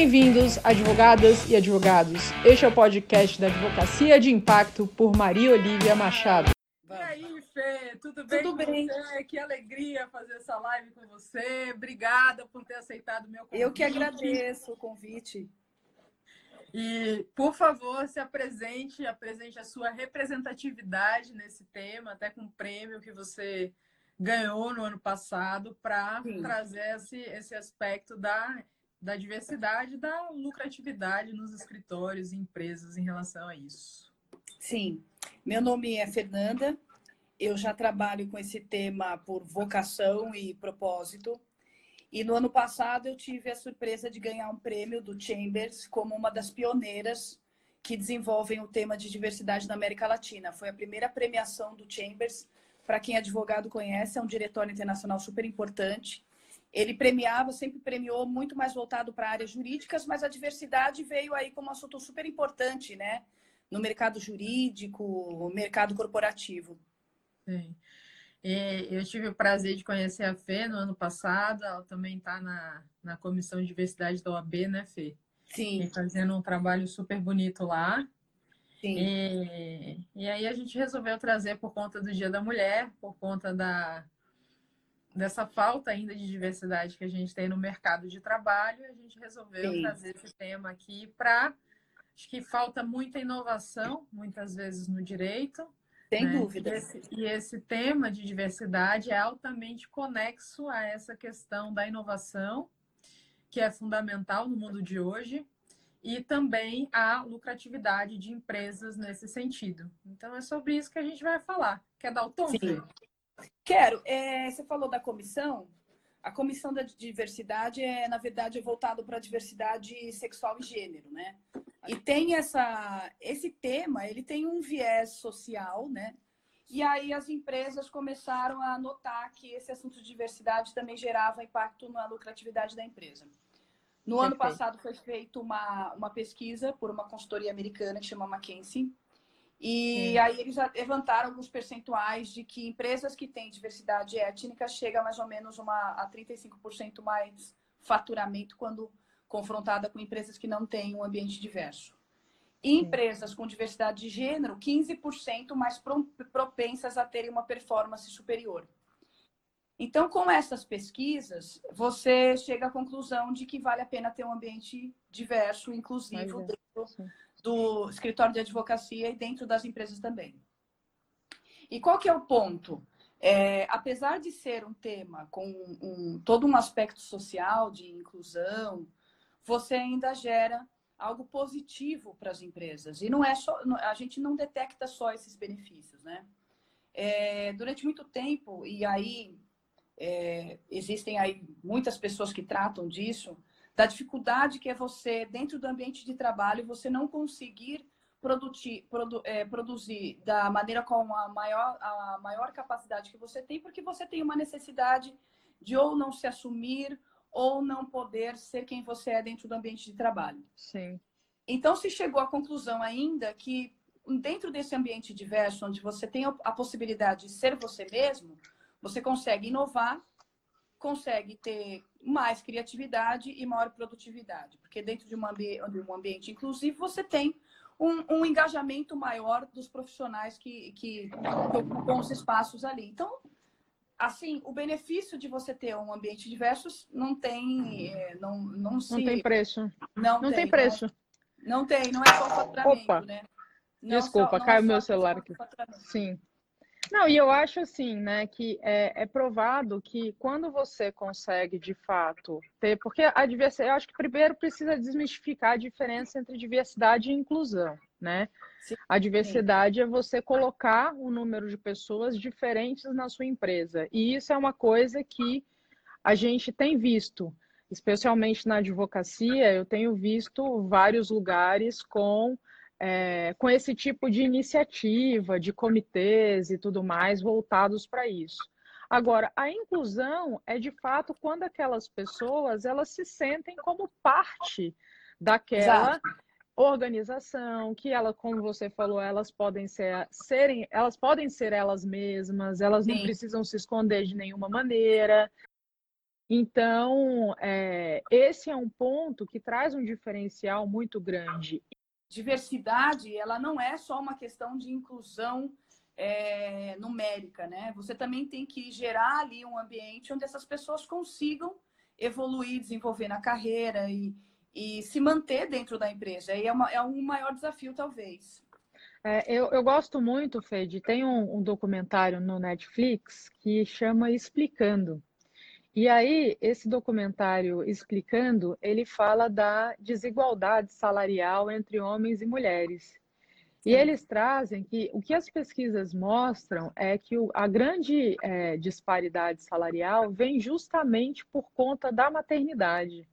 Bem-vindos, advogadas e advogados. Este é o podcast da Advocacia de Impacto por Maria Olivia Machado. E aí, Fê, tudo bem tudo bem. você? Que alegria fazer essa live com você. Obrigada por ter aceitado o meu convite. Eu que agradeço o convite. E, por favor, se apresente, apresente a sua representatividade nesse tema, até com o prêmio que você ganhou no ano passado, para trazer esse, esse aspecto da, da diversidade, da lucratividade nos escritórios e empresas em relação a isso. Sim, meu nome é Fernanda. Eu já trabalho com esse tema por vocação e propósito. E no ano passado eu tive a surpresa de ganhar um prêmio do Chambers como uma das pioneiras que desenvolvem o tema de diversidade na América Latina. Foi a primeira premiação do Chambers. Para quem é advogado conhece, é um diretório internacional super importante. Ele premiava, sempre premiou muito mais voltado para áreas jurídicas, mas a diversidade veio aí como um assunto super importante, né? No mercado jurídico, mercado corporativo. Sim. E eu tive o prazer de conhecer a Fê no ano passado, ela também está na, na Comissão de Diversidade da OAB, né, Fê? Sim, E fazendo um trabalho super bonito lá. sim. E, e aí a gente resolveu trazer por conta do Dia da Mulher, por conta da, dessa falta ainda de diversidade que a gente tem no mercado de trabalho, a gente resolveu Sim. trazer esse tema aqui para. Acho que falta muita inovação, muitas vezes, no direito. Sem né? dúvida. E esse, e esse tema de diversidade é altamente conexo a essa questão da inovação, que é fundamental no mundo de hoje, e também a lucratividade de empresas nesse sentido. Então, é sobre isso que a gente vai falar. Quer dar o tom, Sim. Fê? Quero. É, você falou da comissão. A comissão da diversidade é, na verdade, voltado para a diversidade sexual e gênero, né? E tem essa, esse tema, ele tem um viés social, né? E aí as empresas começaram a notar que esse assunto de diversidade também gerava impacto na lucratividade da empresa. No ano Perfeito. passado foi feita uma, uma pesquisa por uma consultoria americana que chama McKinsey. E Sim. aí eles levantaram alguns percentuais de que empresas que têm diversidade étnica chega mais ou menos uma, a 35% mais faturamento quando confrontada com empresas que não têm um ambiente diverso. E Sim. empresas com diversidade de gênero, 15% mais pro- propensas a terem uma performance superior. Então, com essas pesquisas, você chega à conclusão de que vale a pena ter um ambiente diverso, inclusivo, é, dentro sim. Do escritório de advocacia e dentro das empresas também. E qual que é o ponto? É, apesar de ser um tema com um- todo um aspecto social de inclusão, você ainda gera algo positivo para as empresas. E não é só, a gente não detecta só esses benefícios, né? É, durante muito tempo, e aí é, existem aí muitas pessoas que tratam disso, da dificuldade que é você, dentro do ambiente de trabalho, você não conseguir produzir, produ- é, produzir da maneira com a maior, a maior capacidade que você tem, porque você tem uma necessidade de ou não se assumir ou não poder ser quem você é dentro do ambiente de trabalho. Sim. Então, se chegou à conclusão ainda que dentro desse ambiente diverso, onde você tem a possibilidade de ser você mesmo, você consegue inovar, consegue ter mais criatividade e maior produtividade. Porque dentro de um, ambi de um ambiente inclusivo, você tem um, um engajamento maior dos profissionais que, que, ocupam os espaços ali. Então, assim, o benefício de você ter um ambiente diverso não tem, eh, não, não se... Não tem preço. Não, Não tem preço. Não, não tem, não é só faturamento, Opa. né? Não Desculpa, só- não caiu é só meu celular aqui. Sim. Não, e eu acho assim, né, que é, é provado que quando você consegue de fato ter, porque a diversidade, eu acho que primeiro precisa desmistificar a diferença entre diversidade e inclusão, né? Sim. A diversidade é você colocar um número de pessoas diferentes na sua empresa. E isso é uma coisa que a gente tem visto, especialmente na advocacia, eu tenho visto vários lugares com é, com esse tipo de iniciativa, de comitês e tudo mais voltados para isso. Agora, a inclusão é de fato quando aquelas pessoas elas se sentem como parte daquela Exato. organização, que ela, como você falou, elas podem ser serem, elas podem ser elas mesmas, elas não Sim. precisam se esconder de nenhuma maneira. Então, é, esse é um ponto que traz um diferencial muito grande. Diversidade, ela não é só uma questão de inclusão é, numérica, né? Você também tem que gerar ali um ambiente onde essas pessoas consigam evoluir, desenvolver na carreira e, e se manter dentro da empresa. E é, uma, é um maior desafio, talvez. É, eu, eu, gosto muito, Fede, tem um, um, documentário no Netflix que chama Explicando. E aí, esse documentário Explicando, ele fala da desigualdade salarial entre homens e mulheres. E eles trazem que o que as pesquisas mostram é que o, a grande é, disparidade salarial vem justamente por conta da maternidade.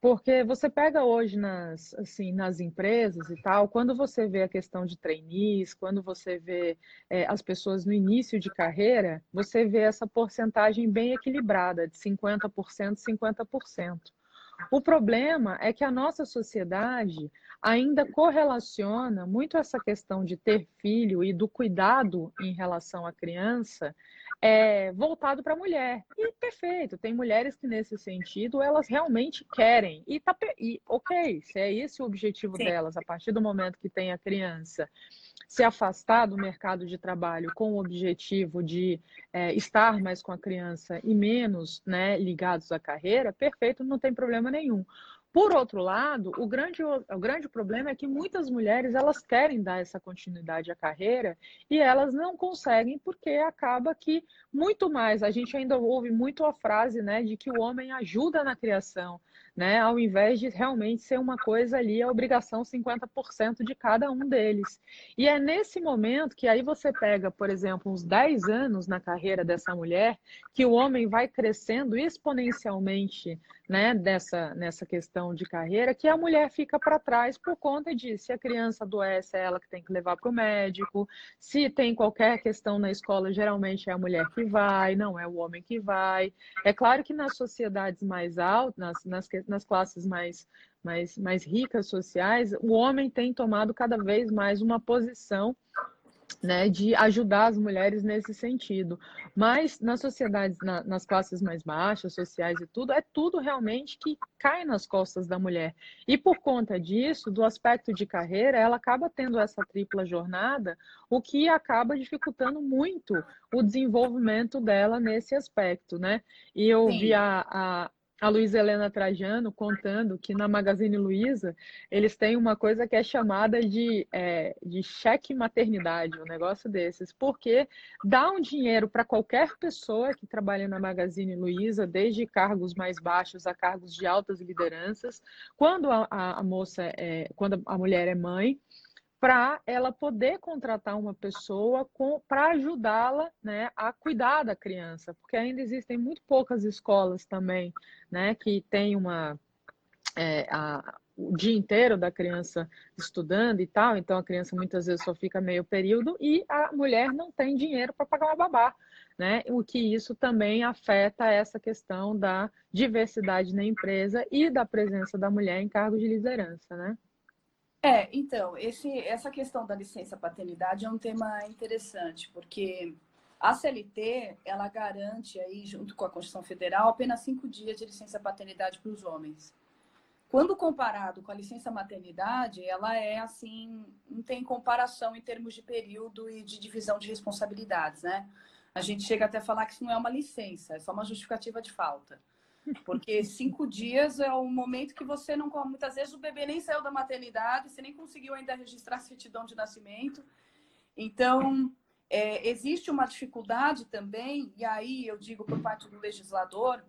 Porque você pega hoje nas, assim, nas empresas e tal, quando você vê a questão de trainees, quando você vê é, as pessoas no início de carreira, você vê essa porcentagem bem equilibrada, de 50%, 50%. O problema é que a nossa sociedade ainda correlaciona muito essa questão de ter filho e do cuidado em relação à criança é, voltado para a mulher. E perfeito, tem mulheres que nesse sentido elas realmente querem. E, tá, e ok, se é esse o objetivo Sim. delas, a partir do momento que tem a criança se afastar do mercado de trabalho com o objetivo de é, estar mais com a criança e menos né, ligados à carreira, perfeito, não tem problema nenhum. Por outro lado, o grande, o grande problema é que muitas mulheres elas querem dar essa continuidade à carreira e elas não conseguem porque acaba que muito mais a gente ainda ouve muito a frase né, de que o homem ajuda na criação, né, ao invés de realmente ser uma coisa ali, a obrigação 50% de cada um deles. E é nesse momento que aí você pega, por exemplo, uns 10 anos na carreira dessa mulher, que o homem vai crescendo exponencialmente né, dessa, nessa questão de carreira, que a mulher fica para trás por conta de se a criança adoece, é ela que tem que levar para o médico, se tem qualquer questão na escola, geralmente é a mulher que vai, não é o homem que vai. É claro que nas sociedades mais altas, nas, nas, nas classes mais, mais, mais ricas sociais, o homem tem tomado cada vez mais uma posição né, de ajudar as mulheres nesse sentido. Mas nas sociedades, na, nas classes mais baixas, sociais e tudo, é tudo realmente que cai nas costas da mulher. E por conta disso, do aspecto de carreira, ela acaba tendo essa tripla jornada, o que acaba dificultando muito o desenvolvimento dela nesse aspecto, né? E eu Sim. vi a, a a Luísa Helena Trajano contando que na Magazine Luiza eles têm uma coisa que é chamada de, é, de cheque maternidade, um negócio desses, porque dá um dinheiro para qualquer pessoa que trabalha na Magazine Luiza, desde cargos mais baixos a cargos de altas lideranças, quando a, a, moça é, quando a mulher é mãe, para ela poder contratar uma pessoa para ajudá-la né, a cuidar da criança, porque ainda existem muito poucas escolas também né, que têm uma, é, a, o dia inteiro da criança estudando e tal, então a criança muitas vezes só fica meio período e a mulher não tem dinheiro para pagar uma babá. Né? O que isso também afeta essa questão da diversidade na empresa e da presença da mulher em cargos de liderança, né? É, então, esse, essa questão da licença paternidade é um tema interessante, porque a CLT, ela garante aí, junto com a Constituição Federal, apenas cinco dias de licença paternidade para os homens. Quando comparado com a licença maternidade, ela é assim, não tem comparação em termos de período e de divisão de responsabilidades, né? A gente chega até a falar que isso não é uma licença, é só uma justificativa de falta. Porque cinco dias é o momento que você não come. Muitas vezes o bebê nem saiu da maternidade, você nem conseguiu ainda registrar a certidão de nascimento. Então, é, existe uma dificuldade também, e aí eu digo por parte do legislador,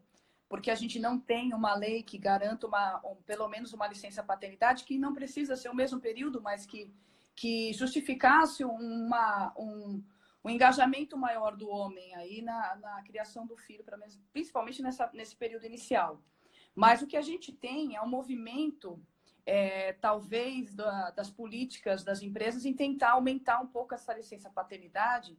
porque a gente não tem uma lei que garanta uma, um, pelo menos uma licença paternidade, que não precisa ser o mesmo período, mas que, que justificasse uma, um, um engajamento maior do homem aí na, na criação do filho, principalmente nessa, nesse período inicial. Mas o que a gente tem é um movimento, é, talvez, da, das políticas das empresas em tentar aumentar um pouco essa licença paternidade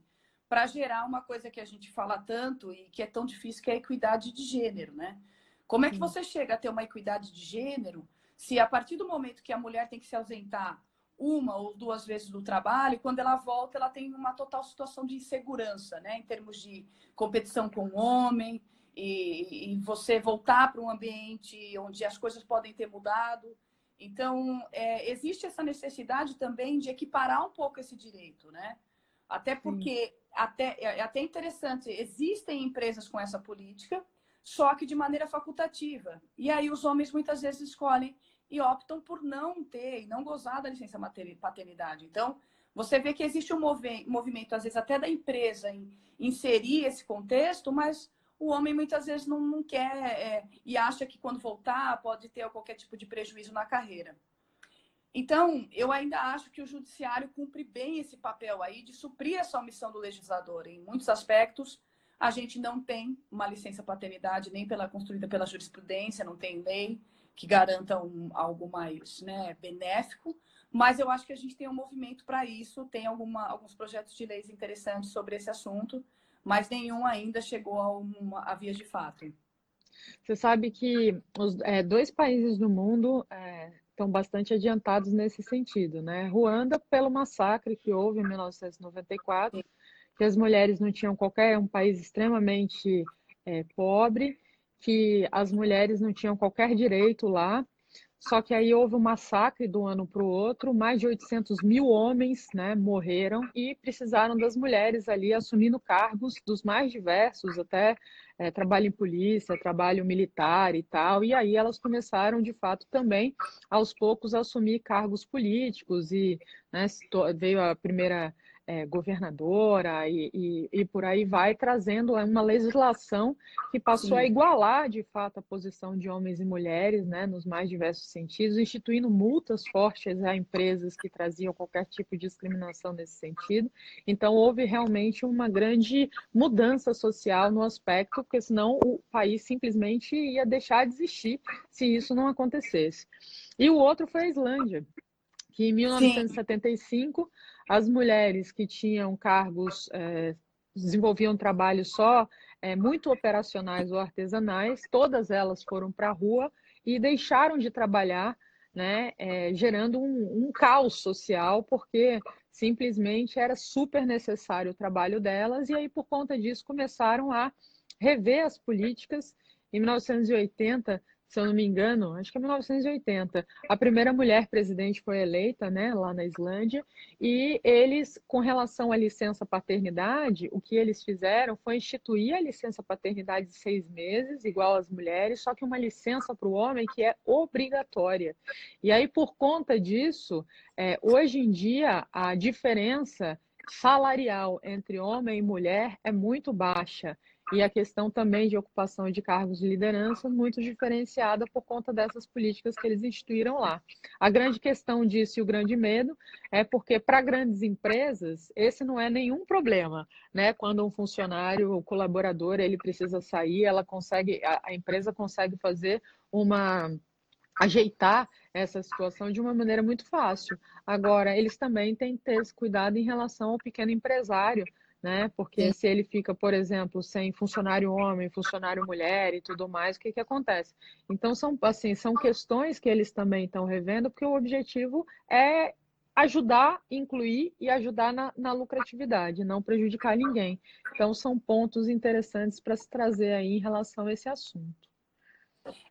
para gerar uma coisa que a gente fala tanto e que é tão difícil, que é a equidade de gênero, né? Como é que você chega a ter uma equidade de gênero se a partir do momento que a mulher tem que se ausentar uma ou duas vezes do trabalho, quando ela volta, ela tem uma total situação de insegurança, né? Em termos de competição com o homem, e, e você voltar para um ambiente onde as coisas podem ter mudado. Então, é, existe essa necessidade também de equiparar um pouco esse direito, né? Até porque, até, é, é até interessante, existem empresas com essa política, só que de maneira facultativa. E aí os homens muitas vezes escolhem e optam por não ter e não gozar da licença paternidade. Então, você vê que existe um movimento, às vezes, até da empresa em inserir esse contexto, mas o homem muitas vezes não, não quer é, e acha que quando voltar pode ter qualquer tipo de prejuízo na carreira. Então, eu ainda acho que o judiciário cumpre bem esse papel aí de suprir essa omissão do legislador. Em muitos aspectos, a gente não tem uma licença paternidade nem pela construída pela jurisprudência, não tem lei que garanta um, algo mais né, benéfico, mas eu acho que a gente tem um movimento para isso, tem alguma, alguns projetos de leis interessantes sobre esse assunto, mas nenhum ainda chegou a, uma, a vias de fato. Você sabe que os é, dois países do mundo é, estão bastante adiantados nesse sentido, né? Ruanda, pelo massacre que houve em 1994, que as mulheres não tinham qualquer, um país extremamente é, pobre, que as mulheres não tinham qualquer direito lá, só que aí houve um massacre do ano para o outro, mais de 800 mil homens né, morreram e precisaram das mulheres ali assumindo cargos dos mais diversos, até é, trabalho em polícia, trabalho militar e tal. E aí elas começaram, de fato, também, aos poucos, a assumir cargos políticos e né, veio a primeira é, governadora e, e, e, por aí vai, trazendo uma legislação que passou Sim. a igualar, de fato, a posição de homens e mulheres, né, nos mais diversos sentidos, instituindo multas fortes a empresas que traziam qualquer tipo de discriminação nesse sentido. Então, houve realmente uma grande mudança social no aspecto, porque senão o país simplesmente ia deixar de existir se isso não acontecesse. E o outro foi a Islândia, que em 1975 Sim as mulheres que tinham cargos, é, desenvolviam trabalhos só é, muito operacionais ou artesanais, todas elas foram para a rua e deixaram de trabalhar, né, é, gerando um, um caos social, porque simplesmente era super necessário o trabalho delas, e aí, por conta disso, começaram a rever as políticas. Em 1980, se eu não me engano, acho que é 1980. A primeira mulher presidente foi eleita, né, lá na Islândia, e eles, com relação à licença paternidade, o que eles fizeram foi instituir a licença paternidade de seis meses, igual às mulheres, só que uma licença para o homem que é obrigatória. E aí, por conta disso, é, hoje em dia, a diferença salarial entre homem e mulher é muito baixa e a questão também de ocupação de cargos de liderança muito diferenciada por conta dessas políticas que eles instituíram lá. A grande questão disso e o grande medo é porque para grandes empresas esse não é nenhum problema, né? Quando um funcionário, o colaborador, ele precisa sair, ela consegue, a, a empresa consegue fazer uma ajeitar essa situação de uma maneira muito fácil. Agora, eles também têm que ter esse cuidado em relação ao pequeno empresário, né? Porque Sim. se ele fica, por exemplo, sem funcionário homem, funcionário mulher e tudo mais, o que, que acontece? Então são assim, são questões que eles também estão revendo, porque o objetivo é ajudar, incluir e ajudar na, na lucratividade, não prejudicar ninguém. Então são pontos interessantes para se trazer aí em relação a esse assunto.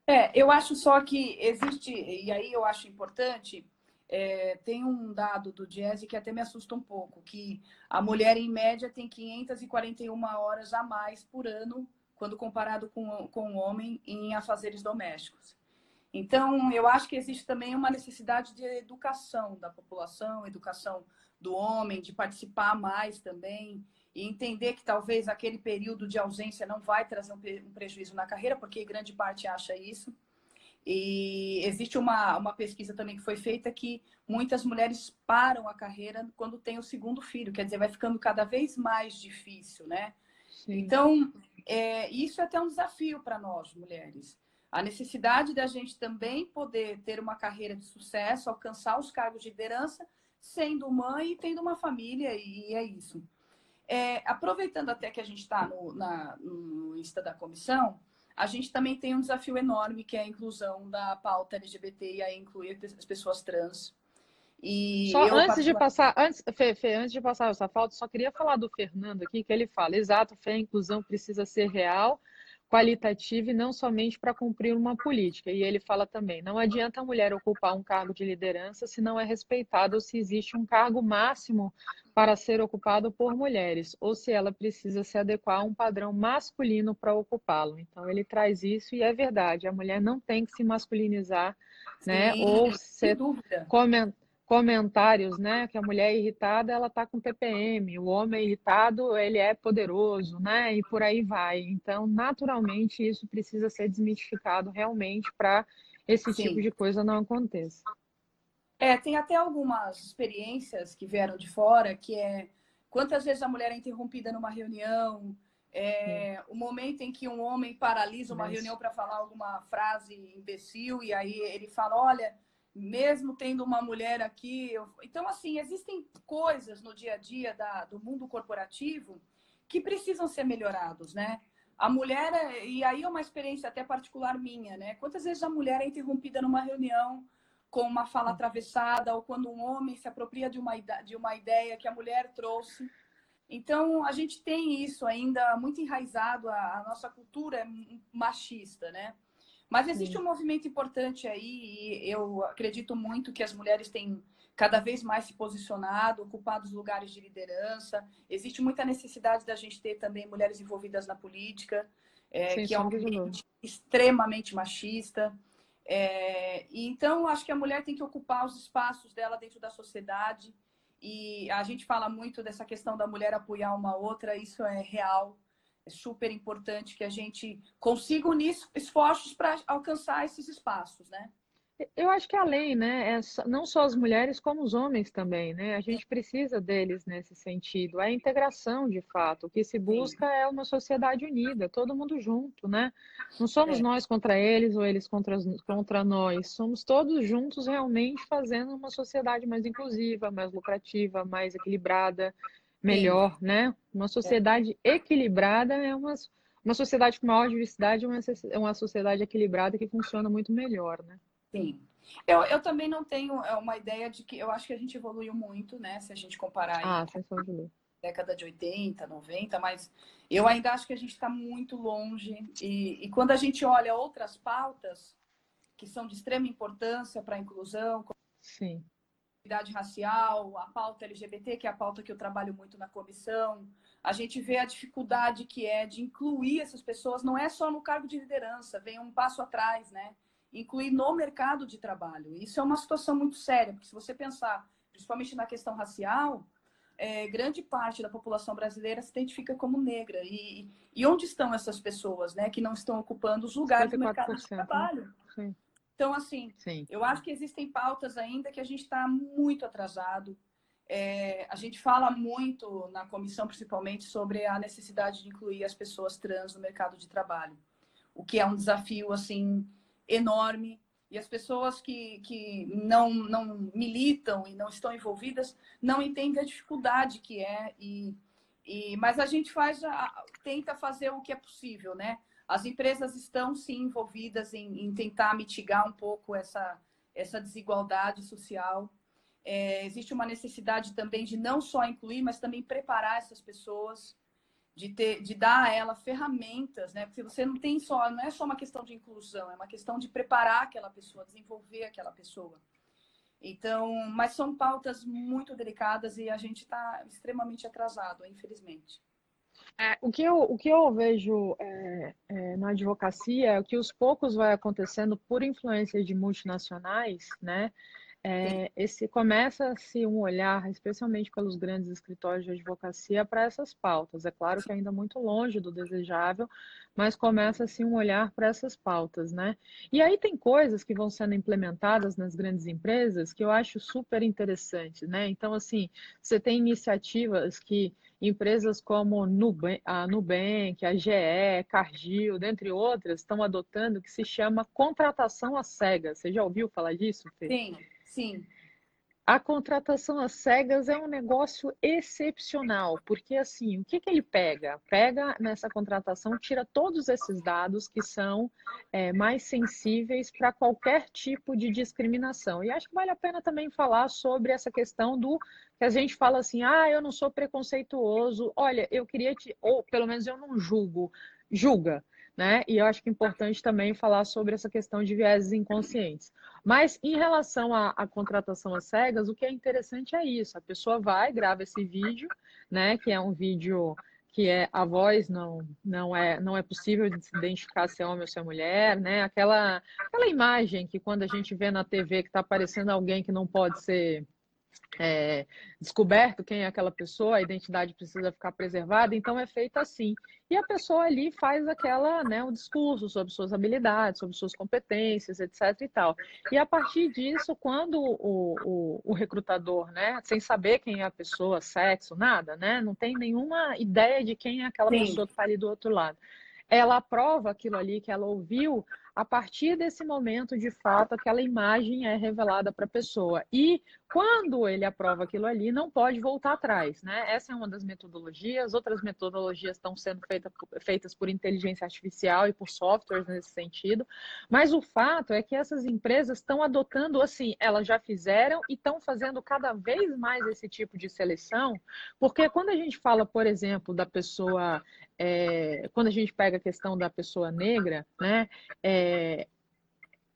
É, eu acho só que existe, e aí eu acho importante é, tem um dado do Diese que até me assusta um pouco, que a mulher, em média, tem 541 horas a mais por ano, quando comparado com, com o homem em afazeres domésticos. Então, eu acho que existe também uma necessidade de educação da população, educação do homem, de participar mais também, e entender que talvez aquele período de ausência não vai trazer um prejuízo na carreira, porque grande parte acha isso. E existe uma, uma pesquisa também que foi feita que muitas mulheres param a carreira quando tem o segundo filho, quer dizer, vai ficando cada vez mais difícil, né? Sim. Então, é, isso é até um desafio para nós, mulheres. A necessidade da gente também poder ter uma carreira de sucesso, alcançar os cargos de liderança, sendo mãe e tendo uma família, e é isso. É, aproveitando até que a gente está no, no Insta da comissão, a gente também tem um desafio enorme, que é a inclusão da pauta LGBT e a incluir as pessoas trans. E só antes particular... de passar, antes, Fê, Fê, antes de passar essa falta, só queria falar do Fernando aqui, que ele fala, exato, fé e inclusão precisa ser real, qualitativa e não somente para cumprir uma política. E ele fala também: não adianta a mulher ocupar um cargo de liderança se não é respeitado ou se existe um cargo máximo para ser ocupado por mulheres, ou se ela precisa se adequar a um padrão masculino para ocupá-lo. Então ele traz isso e é verdade, a mulher não tem que se masculinizar, né? Sim, Ou ser dúvida. Comentários, né? Que a mulher irritada ela tá com TPM, o homem irritado ele é poderoso, né? E por aí vai. Então, naturalmente, isso precisa ser desmitificado realmente para esse Sim. tipo de coisa não aconteça. É, tem até algumas experiências que vieram de fora, que é quantas vezes a mulher é interrompida numa reunião, é, o momento em que um homem paralisa uma Isso. reunião para falar alguma frase imbecil, e aí ele fala, olha, mesmo tendo uma mulher aqui... eu-" Então, assim, existem coisas no dia a dia da- do mundo corporativo que precisam ser melhorados, né? A mulher, e aí é uma experiência até particular minha, né? Quantas vezes a mulher é interrompida numa reunião com uma fala atravessada ou quando um homem se apropria de uma, de uma ideia que a mulher trouxe. Então, a gente tem isso ainda muito enraizado, a, a nossa cultura é machista, né? Mas existe Sim. um movimento importante aí, e eu acredito muito que as mulheres têm cada vez mais se posicionado, ocupado os lugares de liderança. Existe muita necessidade da gente ter também mulheres envolvidas na política, é, Sem que é um ambiente extremamente machista. É, então, acho que a mulher tem que ocupar os espaços dela dentro da sociedade. E a gente fala muito dessa questão da mulher apoiar uma outra, isso é real. É super importante que a gente consiga unir esforços para alcançar esses espaços, né? Eu acho que além, né, é não só as mulheres, como os homens também, né? A gente precisa deles nesse sentido. É a integração, de fato. O que se busca é uma sociedade unida, todo mundo junto, né? Não somos É. nós contra eles ou eles contra, contra nós. Somos todos juntos realmente fazendo uma sociedade mais inclusiva, mais lucrativa, mais equilibrada, melhor, né? Uma sociedade equilibrada é uma, uma sociedade com maior diversidade, é uma, é uma sociedade equilibrada que funciona muito melhor, né? Sim. Eu, eu também não tenho é, uma ideia de que eu acho que a gente evoluiu muito, né? Se a gente comparar aí Ah, sem sombra de década de 80, 90, mas eu ainda acho que a gente está muito longe. E, e quando a gente olha outras pautas que são de extrema importância para a inclusão, Sim. A equidade racial, a pauta LGBT, que é a pauta que eu trabalho muito na comissão, a gente vê a dificuldade que é de incluir essas pessoas, não é só no cargo de liderança, vem um passo atrás, né? Incluir no mercado de trabalho. Isso é uma situação muito séria, porque se você pensar, principalmente na questão racial, é, grande parte da população brasileira se identifica como negra. E, e onde estão essas pessoas, né, que não estão ocupando os lugares do mercado de 54%, né? trabalho? Sim, Então, assim, sim. eu acho que existem pautas ainda que a gente está muito atrasado. É, a gente fala muito na comissão, principalmente, sobre a necessidade de incluir as pessoas trans no mercado de trabalho, o que é um desafio assim enorme. E as pessoas que, que não, não militam e não estão envolvidas não entendem a dificuldade que é. E, e, mas a gente faz, a, tenta fazer o que é possível, né? As empresas estão sim envolvidas em, em tentar mitigar um pouco essa, essa desigualdade social. É, existe uma necessidade também de não só incluir, mas também preparar essas pessoas, de, ter, de dar a ela ferramentas, né? Porque você não tem só, não é só uma questão de inclusão, é uma questão de preparar aquela pessoa, desenvolver aquela pessoa. Então, mas são pautas muito delicadas e a gente está extremamente atrasado, infelizmente. É, o, que eu, o que eu vejo é, é, na advocacia é que os poucos vai acontecendo por influência de multinacionais, né? É, esse começa-se um olhar, especialmente pelos grandes escritórios de advocacia, para essas pautas. É claro que ainda muito longe do desejável, mas começa-se um olhar para essas pautas, né? E aí tem coisas que vão sendo implementadas nas grandes empresas que eu acho super interessantes, né? Então, assim, você tem iniciativas que empresas como Nubank, a Nubank, a GE, Cargill, dentre outras, estão adotando que se chama contratação às cegas. Você já ouviu falar disso, Fê? Sim, sim. A contratação às cegas é um negócio excepcional, porque assim, o que, que ele pega? Pega nessa contratação, tira todos esses dados que são é, mais sensíveis para qualquer tipo de discriminação. E acho que vale a pena também falar sobre essa questão do que a gente fala assim, ah, eu não sou preconceituoso, olha, eu queria te, ou pelo menos eu não julgo, julga. Né? E eu acho que é importante também falar sobre essa questão de vieses inconscientes. Mas em relação à, contratação às cegas, o que é interessante é isso: a pessoa vai, grava esse vídeo, né? Que é um vídeo que é a voz não não é não é possível se identificar se é homem ou se é mulher, né? Aquela aquela imagem que quando a gente vê na TV que está aparecendo alguém que não pode ser é, descoberto quem é aquela pessoa, a identidade precisa ficar preservada, então é feita assim. E a pessoa ali faz aquela, né, um discurso sobre suas habilidades, sobre suas competências, etc e tal. E a partir disso, quando o, o, o recrutador, né, sem saber quem é a pessoa, sexo, nada, né, não tem nenhuma ideia de quem é aquela Sim. pessoa que está ali do outro lado ela aprova aquilo ali que ela ouviu, a partir desse momento, de fato, aquela imagem é revelada para a pessoa. E quando ele aprova aquilo ali, não pode voltar atrás, né? Essa é uma das metodologias. Outras metodologias estão sendo feita, feitas por inteligência artificial e por softwares nesse sentido. Mas o fato é que essas empresas estão adotando, assim, elas já fizeram e estão fazendo cada vez mais esse tipo de seleção, porque quando a gente fala, por exemplo, da pessoa é, quando a gente pega a questão da pessoa negra, né, é,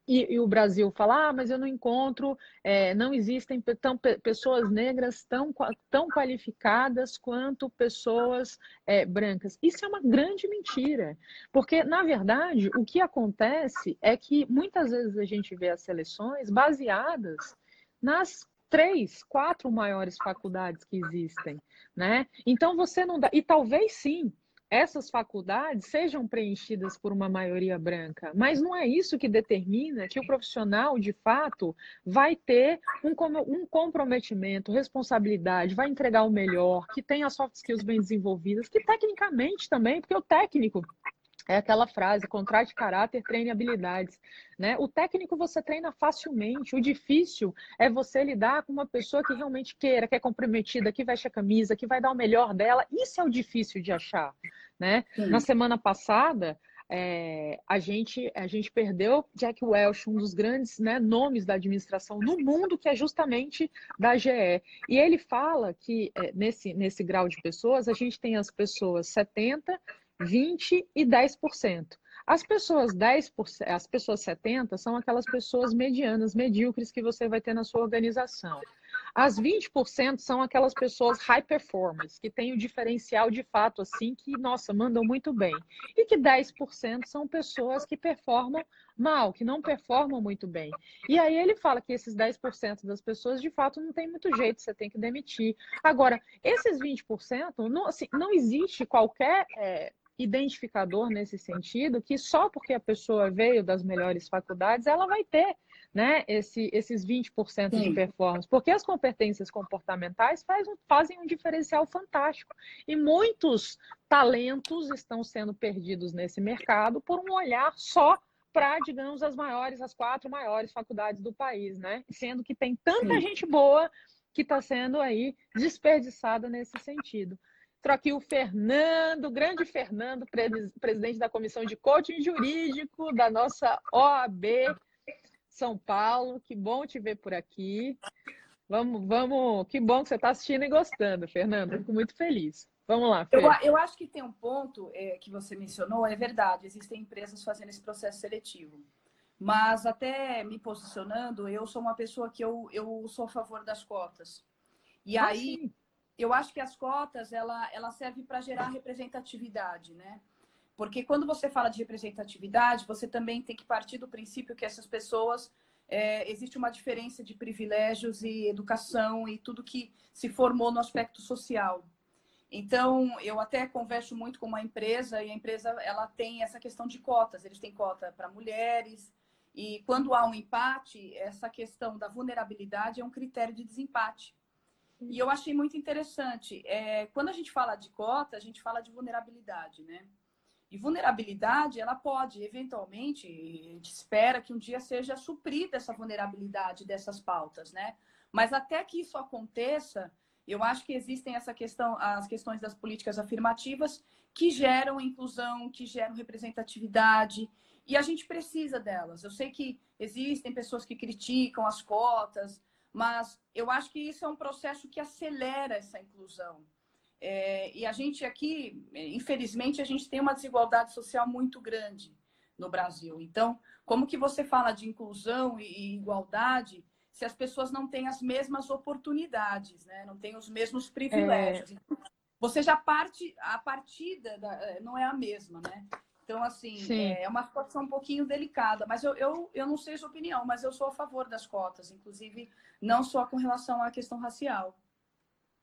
e, e, o Brasil fala, ah, mas eu não encontro, é, não existem tão, pessoas negras tão, tão qualificadas quanto pessoas é, brancas. Isso é uma grande mentira, porque, na verdade, o que acontece é que muitas vezes a gente vê as seleções baseadas nas três, quatro maiores faculdades que existem, né? Então você não dá, e talvez sim, essas faculdades sejam preenchidas por uma maioria branca, mas não é isso que determina que o profissional, de fato, vai ter um, um comprometimento, responsabilidade, vai entregar o melhor, que tenha soft skills bem desenvolvidas, que tecnicamente também, porque o técnico é aquela frase, contrate caráter, treine habilidades. Né? O técnico você treina facilmente, o difícil é você lidar com uma pessoa que realmente queira, que é comprometida, que veste a camisa, que vai dar o melhor dela. Isso é o difícil de achar. Né? Na semana passada, é, a, gente, a gente perdeu Jack Welch, um dos grandes né, nomes da administração no mundo, que é justamente da GE. E ele fala que é, nesse, nesse grau de pessoas, a gente tem as pessoas 70, 20 e 10%. As pessoas 10%, as pessoas 70 são aquelas pessoas medianas, medíocres que você vai ter na sua organização. As 20% são aquelas pessoas high performers, que têm o diferencial de fato assim que, nossa, mandam muito bem. E que 10% são pessoas que performam mal, que não performam muito bem. E aí ele fala que esses 10% das pessoas, de fato, não tem muito jeito, você tem que demitir. Agora, esses 20%, não, assim, não existe qualquer é, identificador nesse sentido, que só porque a pessoa veio das melhores faculdades, ela vai ter né, esse, esses 20% Sim. de performance, porque as competências comportamentais faz, fazem um diferencial fantástico. E muitos talentos estão sendo perdidos nesse mercado por um olhar só para, digamos, as maiores, as quatro maiores faculdades do país, né? Sendo que tem tanta Sim. gente boa que está sendo aí desperdiçada nesse sentido. Estou aqui o Fernando, grande Fernando, presidente da Comissão de Coaching Jurídico da nossa OAB São Paulo. Que bom te ver por aqui. Vamos, vamos. Que bom que você está assistindo e gostando, Fernando. Fico muito feliz. Vamos lá. Eu, eu, acho que tem um ponto é, que você mencionou, é verdade. Existem empresas fazendo esse processo seletivo. Mas até me posicionando, eu sou uma pessoa que eu, eu sou a favor das cotas. E ah, aí, sim eu acho que as cotas ela, ela serve para gerar representatividade, né? Porque quando você fala de representatividade, você também tem que partir do princípio que essas pessoas é, existe uma diferença de privilégios e educação e tudo que se formou no aspecto social. Então, eu até converso muito com uma empresa e a empresa ela tem essa questão de cotas. Eles têm cota para mulheres e quando há um empate, essa questão da vulnerabilidade é um critério de desempate. E eu achei muito interessante. É, quando a gente fala de cota, a gente fala de vulnerabilidade, né? E vulnerabilidade, ela pode, eventualmente, a gente espera que um dia seja suprida essa vulnerabilidade dessas pautas, né? Mas até que isso aconteça, eu acho que existem essa questão, as questões das políticas afirmativas que geram inclusão, que geram representatividade, e a gente precisa delas. Eu sei que existem pessoas que criticam as cotas, mas eu acho que isso é um processo que acelera essa inclusão. É, e a gente aqui, infelizmente, a gente tem uma desigualdade social muito grande no Brasil. Então, como que você fala de inclusão e igualdade se as pessoas não têm as mesmas oportunidades, né? não têm os mesmos privilégios? É... Você já parte, a partida da, não é a mesma, né? Então, assim, Sim. é uma situação um pouquinho delicada. Mas eu, eu, eu não sei sua opinião, mas eu sou a favor das cotas, inclusive não só com relação à questão racial.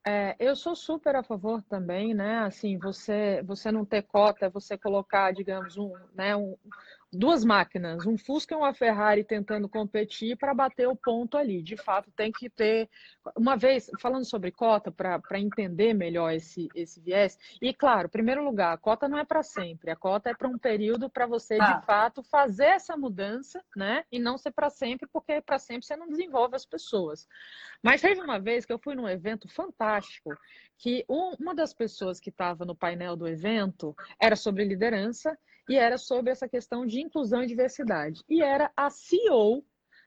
É, eu sou super a favor também, né? Assim, você você não ter cota, é você colocar, digamos, um, né, um, duas máquinas, um Fusca e uma Ferrari tentando competir para bater o ponto ali. De fato, tem que ter. Uma vez, falando sobre cota, para entender melhor esse, esse viés, e claro, em primeiro lugar, a cota não é para sempre, a cota é para um período para você, ah. de fato, fazer essa mudança, né? E não ser para sempre, porque para sempre você não desenvolve as pessoas. Mas teve uma vez que eu fui num evento fantástico que uma das pessoas que estava no painel do evento era sobre liderança e era sobre essa questão de inclusão e diversidade. E era a CEO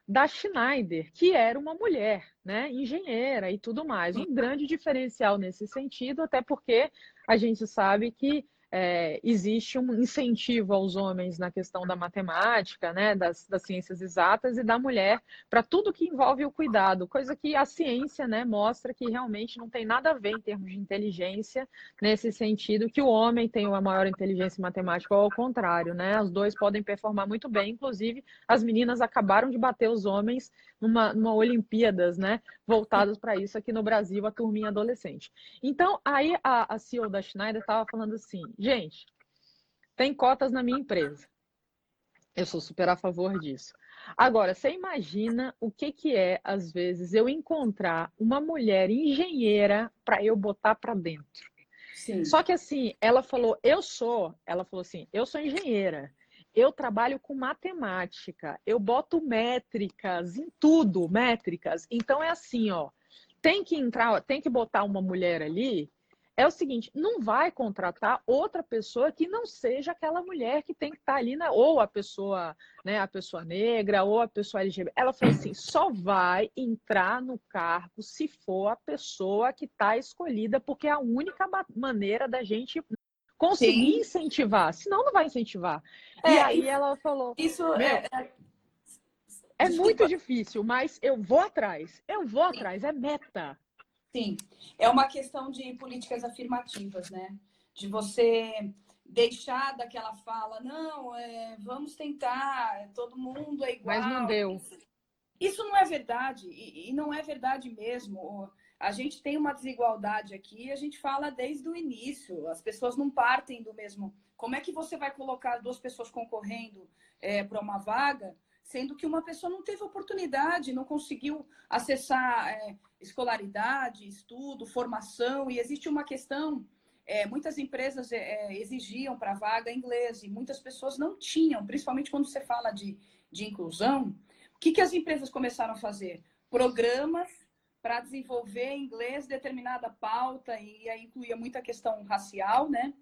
da Schneider, que era uma mulher, né, engenheira e tudo mais. Um grande diferencial nesse sentido, até porque a gente sabe que é, existe um incentivo aos homens na questão da matemática, né, das, das ciências exatas e da mulher para tudo que envolve o cuidado, coisa que a ciência né, mostra que realmente não tem nada a ver em termos de inteligência nesse sentido, que o homem tem uma maior inteligência matemática ou ao contrário, né? Os dois podem performar muito bem, inclusive as meninas acabaram de bater os homens numa, numa Olimpíadas, né? Voltadas para isso aqui no Brasil, a turminha adolescente. Então, aí a, a CEO da Schneider estava falando assim, gente, tem cotas na minha empresa. Eu sou super a favor disso. Agora, você imagina o que, que é, às vezes, eu encontrar uma mulher engenheira para eu botar para dentro. Sim. Só que assim, ela falou, eu sou, ela falou assim, eu sou engenheira eu trabalho com matemática, eu boto métricas em tudo, métricas. Então é assim, ó, tem que entrar, tem que botar uma mulher ali. É o seguinte, não vai contratar outra pessoa que não seja aquela mulher que tem que estar ali, na, ou a pessoa, né, a pessoa negra, ou a pessoa LGBT. Ela falou assim, só vai entrar no cargo se for a pessoa que está escolhida, porque é a única maneira da gente conseguir Sim. incentivar, senão não vai incentivar. É, e aí isso, ela falou: Isso é, é, é muito difícil, mas eu vou atrás. Eu vou atrás, é meta. Sim, é uma questão de políticas afirmativas, né? De você deixar daquela fala, não, é, vamos tentar, todo mundo é igual. Mas não deu. Isso não é verdade, e, e não é verdade mesmo. A gente tem uma desigualdade aqui, a gente fala desde o início, as pessoas não partem do mesmo. Como é que você vai colocar duas pessoas concorrendo é, para uma vaga, sendo que uma pessoa não teve oportunidade, não conseguiu acessar é, escolaridade, estudo, formação, e existe uma questão. É, muitas empresas é, é, exigiam para vaga inglês e muitas pessoas não tinham, principalmente quando você fala de, de inclusão. O que, que as empresas começaram a fazer? Programas para desenvolver inglês determinada pauta, e aí incluía muita questão racial, né?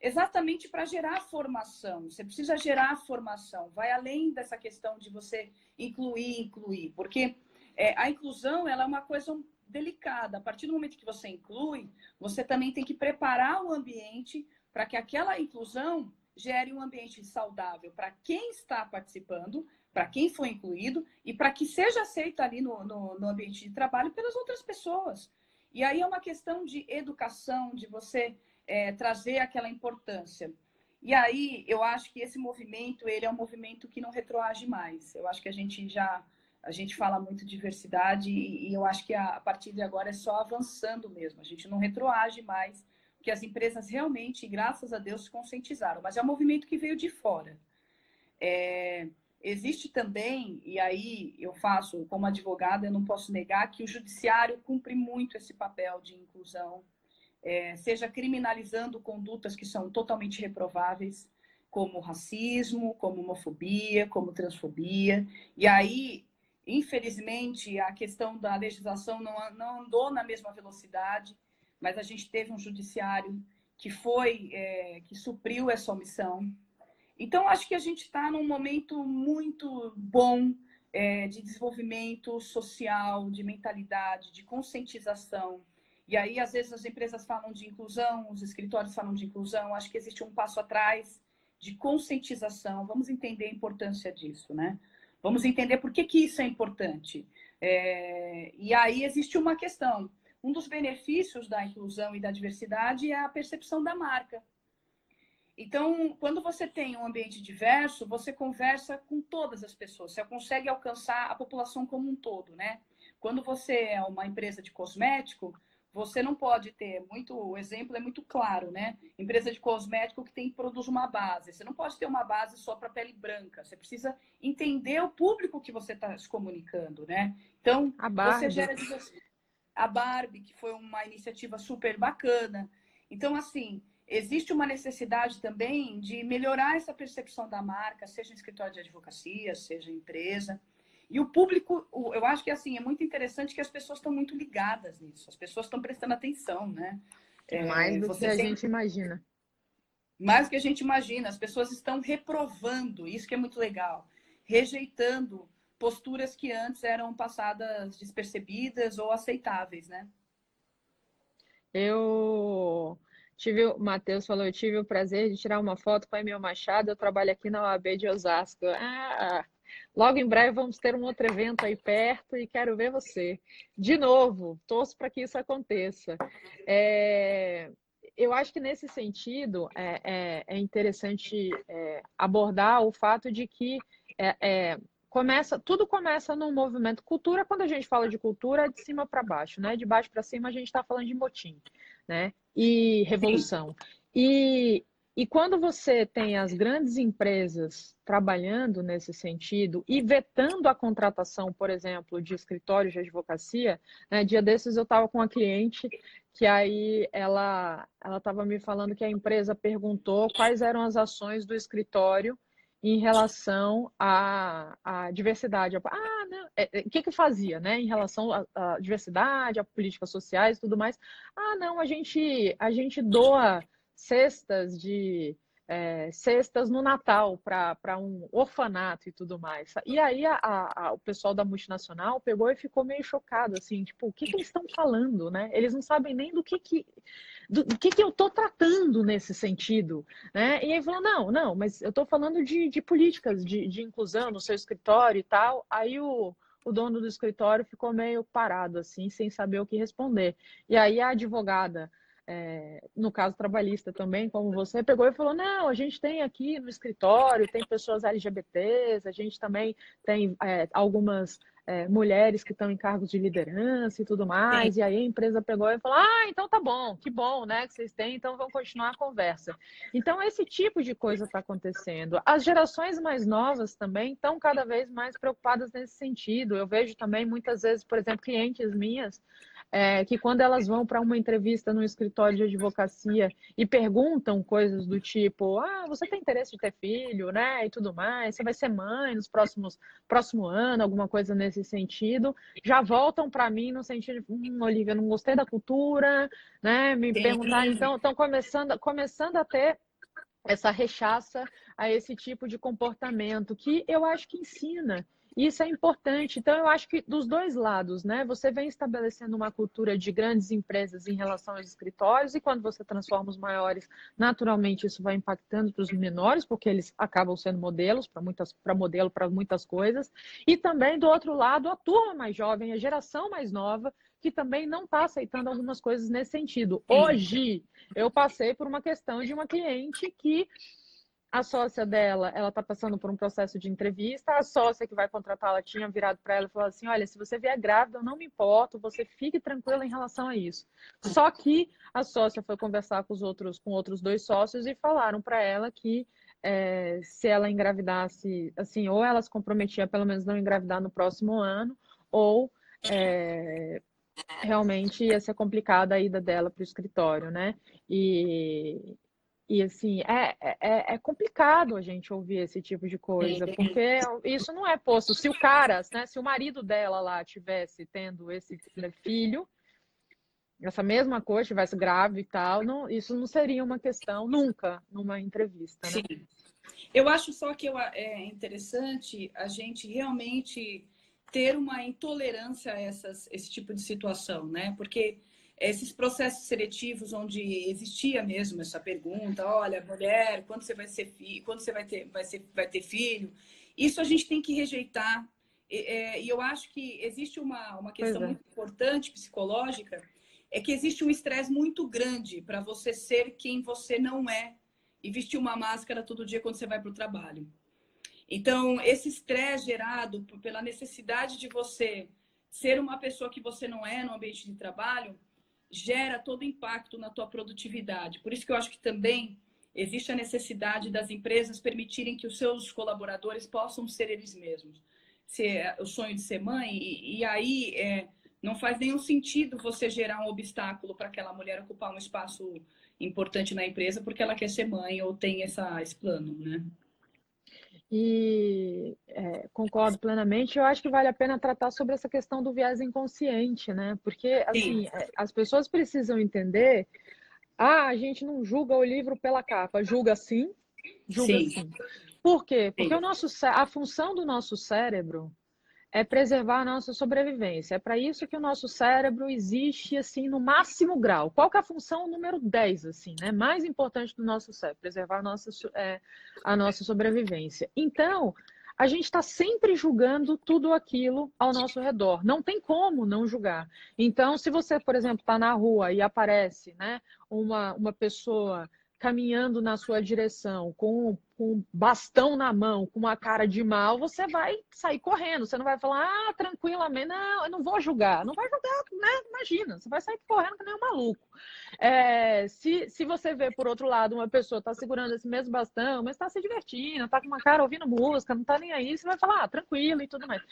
Exatamente para gerar formação. Você precisa gerar formação. Vai além dessa questão de você incluir, incluir, porque é, a inclusão ela é uma coisa delicada. A partir do momento que você inclui, você também tem que preparar o ambiente para que aquela inclusão gere um ambiente saudável para quem está participando, para quem foi incluído e para que seja aceito ali no, no, no, ambiente de trabalho pelas outras pessoas. E aí é uma questão de educação, de você é, trazer aquela importância. E aí eu acho que esse movimento ele é um movimento que não retroage mais. Eu acho que a gente já a gente fala muito de diversidade e, e eu acho que a, a partir de agora é só avançando mesmo. A gente não retroage mais, porque as empresas realmente, graças a Deus, se conscientizaram. Mas é um movimento que veio de fora. É, Existe também, e aí eu faço como advogada, eu não posso negar que o judiciário cumpre muito esse papel de inclusão, é, seja criminalizando condutas que são totalmente reprováveis, como racismo, como homofobia, como transfobia. E aí, infelizmente, a questão da legislação não, não andou na mesma velocidade, mas a gente teve um judiciário que foi, é, que supriu essa omissão, então, acho que a gente está num momento muito bom é, de desenvolvimento social, de mentalidade, de conscientização. E aí, às vezes, as empresas falam de inclusão, os escritórios falam de inclusão. Acho que existe um passo atrás de conscientização. Vamos entender a importância disso, né? Vamos entender por que, que isso é importante. É... E aí existe uma questão. Um dos benefícios da inclusão e da diversidade é a percepção da marca. Então, quando você tem um ambiente diverso, você conversa com todas as pessoas, você consegue alcançar a população como um todo, né? Quando você é uma empresa de cosmético, você não pode ter muito, o exemplo é muito claro, né? Empresa de cosmético que tem produz uma base. Você não pode ter uma base só para pele branca. Você precisa entender o público que você está se comunicando, né? Então, você gera a Barbie, que foi uma iniciativa super bacana. Então, assim, existe uma necessidade também de melhorar essa percepção da marca, seja em escritório de advocacia, seja empresa. E o público, eu acho que assim, é muito interessante que as pessoas estão muito ligadas nisso, as pessoas estão prestando atenção, né? É, Mais do que a gente imagina. Mais do que a gente imagina, as pessoas estão reprovando, isso que é muito legal, rejeitando posturas que antes eram passadas despercebidas ou aceitáveis, né? Eu tive, o Matheus falou, eu tive o prazer de tirar uma foto com a Emil Machado, eu trabalho aqui na OAB de Osasco. Ah, Logo em breve vamos ter um outro evento aí perto e quero ver você. De novo, torço para que isso aconteça. É, eu acho que nesse sentido é, é, é interessante é, abordar o fato de que é, é, começa, tudo começa num movimento. Cultura, quando a gente fala de cultura, é de cima para baixo, né? De baixo para cima a gente está falando de motim, né? E revolução. E, e quando você tem as grandes empresas trabalhando nesse sentido e vetando a contratação, por exemplo, de escritórios de advocacia, né, dia desses eu estava com uma cliente que aí ela estava me falando que a empresa perguntou quais eram as ações do escritório em relação à, à diversidade. Ah, não, é, é, o que que fazia, né, em relação à, à diversidade, a políticas sociais e tudo mais? Ah, não, a gente a gente doa cestas de é, cestas no Natal para um orfanato e tudo mais. E aí a, a, o pessoal da multinacional pegou e ficou meio chocado, assim, tipo, o que, que eles estão falando, né? Eles não sabem nem do que que, do, do que, que eu estou tratando nesse sentido, né? E aí falou, não, não, mas eu estou falando de, de políticas de, de inclusão no seu escritório e tal. Aí o, o dono do escritório ficou meio parado, assim, sem saber o que responder. E aí a advogada é, no caso trabalhista também, como você, pegou e falou: não, a gente tem aqui no escritório, tem pessoas LGBTs, a gente também tem é, algumas é, mulheres que estão em cargos de liderança e tudo mais. Sim. E aí a empresa pegou e falou: ah, então tá bom, que bom, né, que vocês têm, então vamos continuar a conversa. Então, esse tipo de coisa está acontecendo. As gerações mais novas também estão cada vez mais preocupadas nesse sentido. Eu vejo também muitas vezes, por exemplo, clientes minhas é, que quando elas vão para uma entrevista no escritório de advocacia e perguntam coisas do tipo, ah, você tem interesse de ter filho, né, e tudo mais, você vai ser mãe nos próximos próximo ano, alguma coisa nesse sentido, já voltam para mim no sentido, hum, Olivia, não gostei da cultura, né, me Sim. perguntar, então estão começando, começando a ter essa rechaça a esse tipo de comportamento que eu acho que ensina isso é importante. Então, eu acho que dos dois lados, né? Você vem estabelecendo uma cultura de grandes empresas em relação aos escritórios, e quando você transforma os maiores, naturalmente isso vai impactando para os menores, porque eles acabam sendo modelos para muitas, para modelo para muitas coisas. E também, do outro lado, a turma mais jovem, a geração mais nova, que também não está aceitando algumas coisas nesse sentido. Hoje, eu passei por uma questão de uma cliente que a sócia dela, ela está passando por um processo de entrevista, a sócia que vai contratá-la tinha virado para ela e falou assim, olha, se você vier grávida, eu não me importo, você fique tranquila em relação a isso. Só que a sócia foi conversar com os outros, com outros dois sócios e falaram para ela que é, se ela engravidasse, assim, ou ela se comprometia pelo menos não engravidar no próximo ano, ou é, realmente ia ser complicada a ida dela para o escritório, né? E, e assim, é, é, é, complicado a gente ouvir esse tipo de coisa, porque isso não é posto. Se o cara, né, se o marido dela lá tivesse tendo esse filho, essa mesma coisa, estivesse grave e tal, não, isso não seria uma questão nunca numa entrevista. Né? Sim. Eu acho só que eu, é interessante a gente realmente ter uma intolerância a essas, esse tipo de situação, né? Porque esses processos seletivos onde existia mesmo essa pergunta, olha, mulher, quando você vai ser filho, quando você vai ter, vai ser, vai ter filho, isso a gente tem que rejeitar. E, é, e eu acho que existe uma, uma questão é. muito importante psicológica, é que existe um estresse muito grande para você ser quem você não é e vestir uma máscara todo dia quando você vai para o trabalho. Então, esse estresse gerado pela necessidade de você ser uma pessoa que você não é no ambiente de trabalho, gera todo o impacto na tua produtividade. Por isso que eu acho que também existe a necessidade das empresas permitirem que os seus colaboradores possam ser eles mesmos. Ser o sonho de ser mãe, e, e aí é, não faz nenhum sentido você gerar um obstáculo para aquela mulher ocupar um espaço importante na empresa porque ela quer ser mãe ou tem essa, esse plano, né? E é, concordo plenamente. Eu acho que vale a pena tratar sobre essa questão do viés inconsciente, né? Porque assim, é, as pessoas precisam entender. Ah, a gente não julga o livro pela capa, julga sim, julga sim. sim. Por quê? Porque sim. o nosso, a função do nosso cérebro é preservar a nossa sobrevivência. É para isso que o nosso cérebro existe assim no máximo grau. Qual que é a função número 10, assim, né? Mais importante do nosso cérebro, preservar a nossa, é, a nossa sobrevivência. Então, a gente está sempre julgando tudo aquilo ao nosso redor. Não tem como não julgar. Então, se você, por exemplo, está na rua e aparece né, uma, uma pessoa caminhando na sua direção com com bastão na mão, com uma cara de mal, você vai sair correndo. Você não vai falar, ah, tranquilamente, não, eu não vou julgar. Não vai julgar, né? Imagina, você vai sair correndo que nem um maluco. É, se, se você vê, por outro lado, uma pessoa tá segurando esse mesmo bastão, mas está se divertindo, está com uma cara ouvindo música, não está nem aí, você vai falar, ah, tranquilo e tudo mais.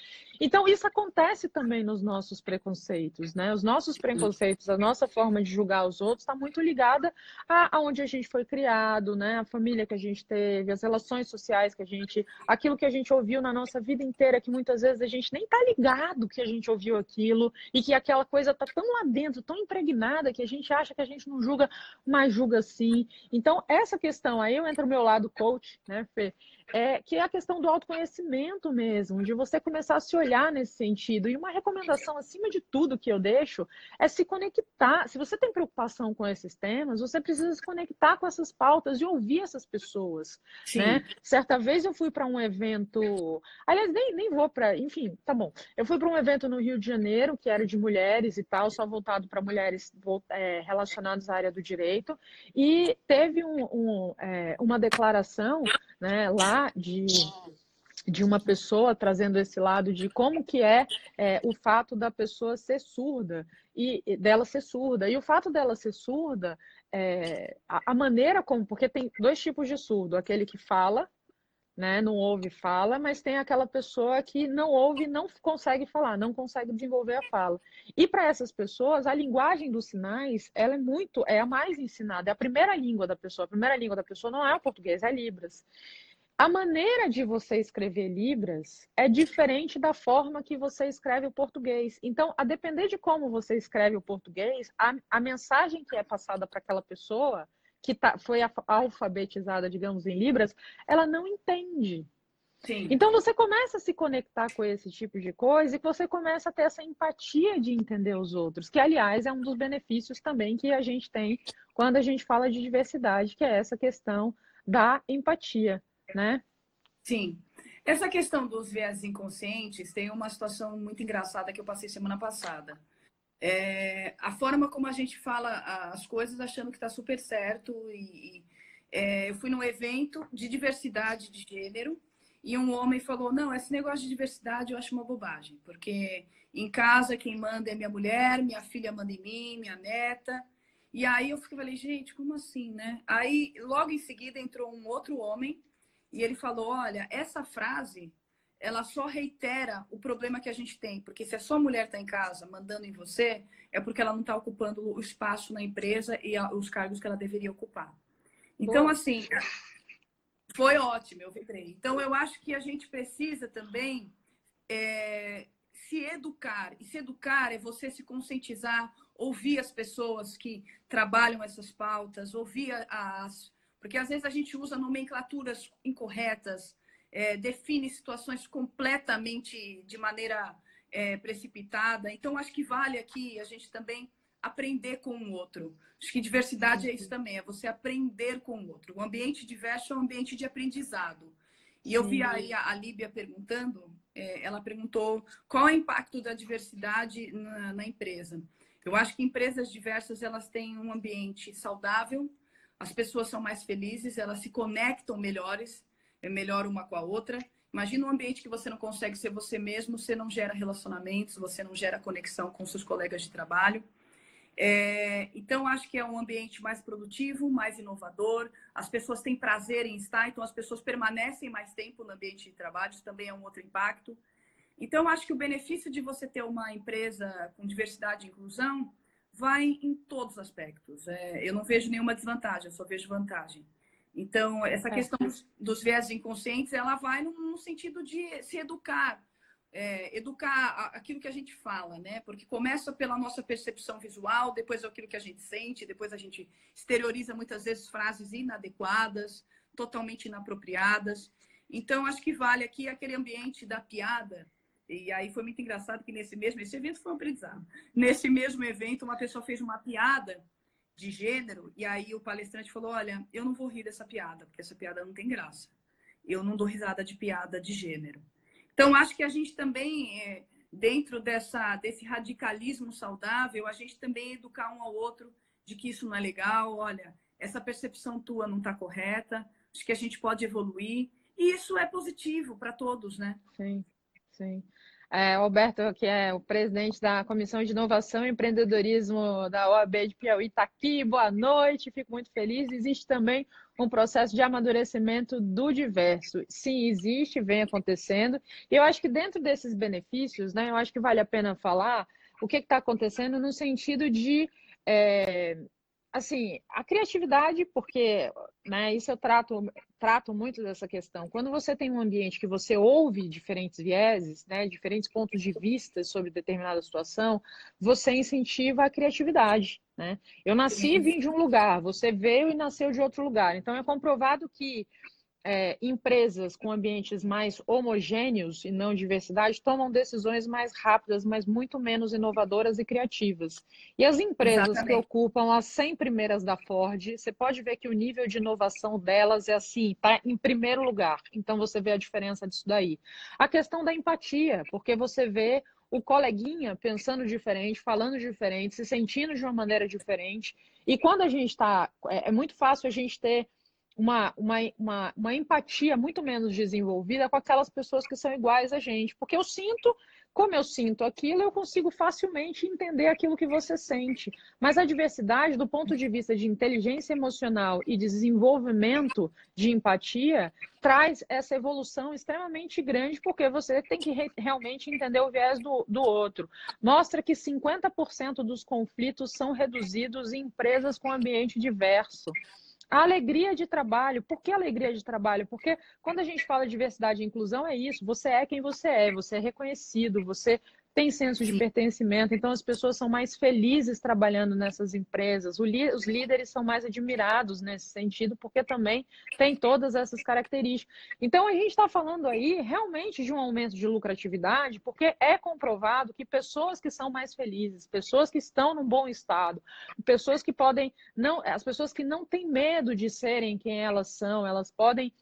Então, isso acontece também nos nossos preconceitos, né? Os nossos preconceitos, a nossa forma de julgar os outros está muito ligada a, a onde a gente foi criado, né? A família que a gente teve, as relações sociais que a gente, aquilo que a gente ouviu na nossa vida inteira, que muitas vezes a gente nem tá ligado que a gente ouviu aquilo e que aquela coisa tá tão lá dentro, tão impregnada que a gente acha que a gente não julga, mas julga sim. Então, essa questão aí, eu entro no meu lado coach, né, Fê? É, que é a questão do autoconhecimento mesmo, de você começar a se olhar nesse sentido. E uma recomendação, acima de tudo, que eu deixo é se conectar. Se você tem preocupação com esses temas, você precisa se conectar com essas pautas e ouvir essas pessoas. Né? Certa vez eu fui para um evento. Aliás, nem, nem vou para. Enfim, tá bom. Eu fui para um evento no Rio de Janeiro, que era de mulheres e tal, só voltado para mulheres é, relacionadas à área do direito. E teve um, um, é, uma declaração né, lá de de uma pessoa trazendo esse lado de como que é, é, o fato da pessoa ser surda e dela ser surda. E o fato dela ser surda é, a, a, maneira como porque tem dois tipos de surdo aquele que fala né não ouve fala mas tem aquela pessoa que não ouve não consegue falar não consegue desenvolver a fala. E para essas pessoas a linguagem dos sinais ela é muito é a mais ensinada é a primeira língua da pessoa. A primeira língua da pessoa não é o português é libras. A maneira de você escrever Libras é diferente da forma que você escreve o português. Então, a depender de como você escreve o português, a, a mensagem que é passada para aquela pessoa que tá, foi alfabetizada, digamos, em Libras, ela não entende. Sim. Então você começa a se conectar com esse tipo de coisa e você começa a ter essa empatia de entender os outros, que aliás é um dos benefícios também que a gente tem quando a gente fala de diversidade, que é essa questão da empatia né? Sim. Essa questão dos viés inconscientes tem uma situação muito engraçada que eu passei semana passada. É, a forma como a gente fala as coisas achando que está super certo. E, é, eu fui num evento de diversidade de gênero e um homem falou: Não, esse negócio de diversidade eu acho uma bobagem, porque em casa quem manda é minha mulher, minha filha manda em mim, minha neta. E aí eu falei: Gente, como assim, né? Aí logo em seguida entrou um outro homem e ele falou: olha, essa frase ela só reitera o problema que a gente tem, porque se a sua mulher está em casa mandando em você, é porque ela não está ocupando o espaço na empresa e os cargos que ela deveria ocupar. Então, Boa. assim, foi ótimo, eu vibrei. Então, eu acho que a gente precisa também é, se educar. E se educar é você se conscientizar, ouvir as pessoas que trabalham essas pautas, ouvir as, porque às vezes a gente usa nomenclaturas incorretas, é, define situações completamente de maneira é, precipitada. Então, acho que vale aqui a gente também aprender com o outro. Acho que diversidade é isso também, é você aprender com o outro. O ambiente diverso é um ambiente de aprendizado. E eu vi aí a, a Líbia perguntando, é, ela perguntou qual é o impacto da diversidade na, na empresa. Eu acho que empresas diversas elas têm um ambiente saudável, as pessoas são mais felizes, elas se conectam melhores, melhor uma com a outra. Imagina um ambiente que você não consegue ser você mesmo, você não gera relacionamentos, você não gera conexão com seus colegas de trabalho. É, então, acho que é um ambiente mais produtivo, mais inovador. As pessoas têm prazer em estar, então as pessoas permanecem mais tempo no ambiente de trabalho, isso também é um outro impacto. Então, acho que o benefício de você ter uma empresa com diversidade e inclusão vai em todos os aspectos. É, eu não vejo nenhuma desvantagem, eu só vejo vantagem. Então, essa questão dos, viés inconscientes, ela vai no, no sentido de se educar, é, educar aquilo que a gente fala, né? Porque começa pela nossa percepção visual, depois é aquilo que a gente sente, depois a gente exterioriza muitas vezes frases inadequadas, totalmente inapropriadas. Então, acho que vale aqui aquele ambiente da piada, e aí foi muito engraçado que nesse mesmo esse evento foi um aprendizado. Nesse mesmo evento, uma pessoa fez uma piada de gênero e aí o palestrante falou: "Olha, eu não vou rir dessa piada, porque essa piada não tem graça. Eu não dou risada de piada de gênero". Então acho que a gente também é, dentro dessa desse radicalismo saudável, a gente também educar um ao outro de que isso não é legal, olha, essa percepção tua não está correta, acho que a gente pode evoluir. E isso é positivo para todos, né? Sim, sim. É, Alberto, que é o presidente da Comissão de Inovação e Empreendedorismo da OAB de Piauí, está aqui. Boa noite, fico muito feliz. Existe também um processo de amadurecimento do diverso. Sim, existe, vem acontecendo. E eu acho que dentro desses benefícios, né, eu acho que vale a pena falar o que está acontecendo no sentido de é, assim, a criatividade, porque né, isso eu trato, trato muito dessa questão. Quando você tem um ambiente que você ouve diferentes vieses, né, diferentes pontos de vista sobre determinada situação, você incentiva a criatividade. Né? Eu nasci e vim de um lugar, você veio e nasceu de outro lugar. Então é comprovado que é, empresas com ambientes mais homogêneos e não diversidade tomam decisões mais rápidas, mas muito menos inovadoras e criativas. E as empresas Exatamente. que ocupam as 100 primeiras da Ford, você pode ver que o nível de inovação delas é assim, está em primeiro lugar. Então você vê a diferença disso daí. A questão da empatia, porque você vê o coleguinha pensando diferente, falando diferente, se sentindo de uma maneira diferente. E quando a gente está. É, é muito fácil a gente ter uma, uma, uma, uma empatia muito menos desenvolvida com aquelas pessoas que são iguais a gente. Porque eu sinto, como eu sinto aquilo, eu consigo facilmente entender aquilo que você sente. Mas a diversidade, do ponto de vista de inteligência emocional e desenvolvimento de empatia, traz essa evolução extremamente grande, porque você tem que re realmente entender o viés do, do outro. Mostra que 50% dos conflitos são reduzidos em empresas com ambiente diverso. A alegria de trabalho. Por que alegria de trabalho? Porque quando a gente fala de diversidade e inclusão, é isso. Você é quem você é, você é reconhecido, você tem senso de pertencimento, então as pessoas são mais felizes trabalhando nessas empresas, os líderes são mais admirados nesse sentido, porque também tem todas essas características. Então a gente está falando aí realmente de um aumento de lucratividade, porque é comprovado que pessoas que são mais felizes, pessoas que estão num bom estado, pessoas que podem não, as pessoas que não têm medo de serem quem elas são, elas podem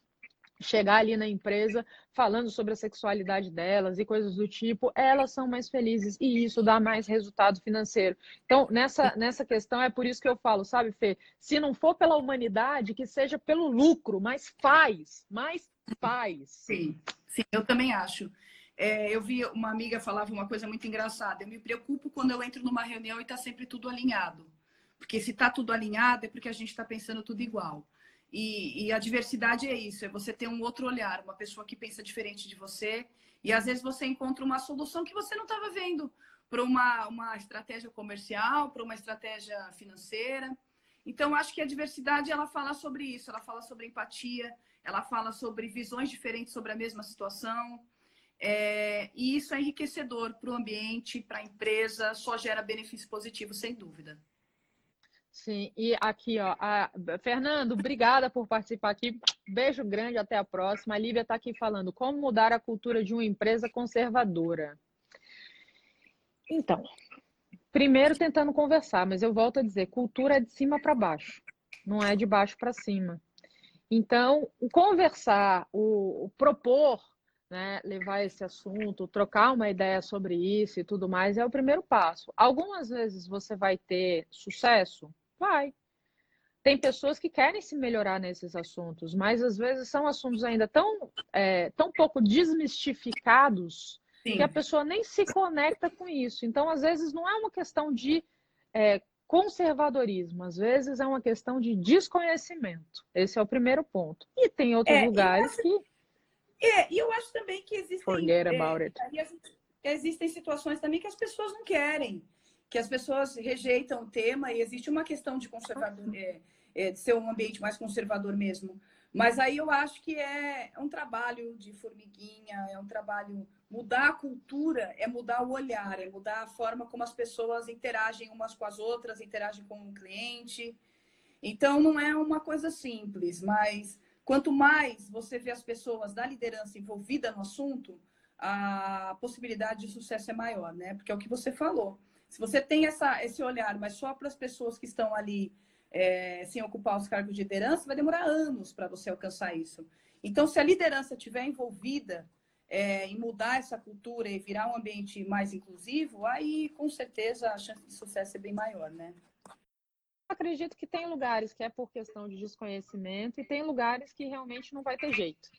chegar ali na empresa falando sobre a sexualidade delas e coisas do tipo, elas são mais felizes e isso dá mais resultado financeiro. Então, nessa, nessa questão, é por isso que eu falo, sabe, Fê? Se não for pela humanidade, que seja pelo lucro, mas faz, mas faz. Sim, sim, eu também acho. É, eu vi uma amiga falava uma coisa muito engraçada. Eu me preocupo quando eu entro numa reunião e está sempre tudo alinhado. Porque se está tudo alinhado é porque a gente está pensando tudo igual. E, e, a diversidade é isso, é você ter um outro olhar, uma pessoa que pensa diferente de você. E às vezes você encontra uma solução que você não estava vendo para uma, uma estratégia comercial, para uma estratégia financeira. Então, acho que a diversidade ela fala sobre isso, ela fala sobre empatia, ela fala sobre visões diferentes sobre a mesma situação. É, e isso é enriquecedor para o ambiente, para a empresa, só gera benefício positivo, sem dúvida. Sim, e aqui, ó, a... Fernando, obrigada por participar aqui. Beijo grande, até a próxima. A Lívia está aqui falando como mudar a cultura de uma empresa conservadora. Então, Primeiro tentando conversar, mas eu volto a dizer, cultura é de cima para baixo, não é de baixo para cima. Então, o conversar, o, o propor, né, levar esse assunto, trocar uma ideia sobre isso e tudo mais, é o primeiro passo. Algumas vezes você vai ter sucesso? Vai. Tem pessoas que querem se melhorar nesses assuntos, mas às vezes são assuntos ainda tão, é, tão pouco desmistificados Sim. que a pessoa nem se conecta com isso. Então, às vezes, não é uma questão de é, conservadorismo, às vezes é uma questão de desconhecimento. Esse é o primeiro ponto. E tem outros é, lugares acho, que. É, e eu acho também que existem. Forget é, about it. Existem situações também que as pessoas não querem, que as pessoas rejeitam o tema e existe uma questão de conservador, é, é, de ser um ambiente mais conservador mesmo. Mas aí eu acho que é um trabalho de formiguinha, é um trabalho. Mudar a cultura é mudar o olhar, é mudar a forma como as pessoas interagem umas com as outras, interagem com o cliente. Então não é uma coisa simples, mas quanto mais você vê as pessoas da liderança envolvida no assunto, a possibilidade de sucesso é maior, né? Porque é o que você falou. Se você tem essa, esse olhar, mas só para as pessoas que estão ali é, sem ocupar os cargos de liderança, vai demorar anos para você alcançar isso. Então, se a liderança estiver envolvida é, em mudar essa cultura e virar um ambiente mais inclusivo, aí com certeza a chance de sucesso é bem maior, né? Acredito que tem lugares que é por questão de desconhecimento e tem lugares que realmente não vai ter jeito.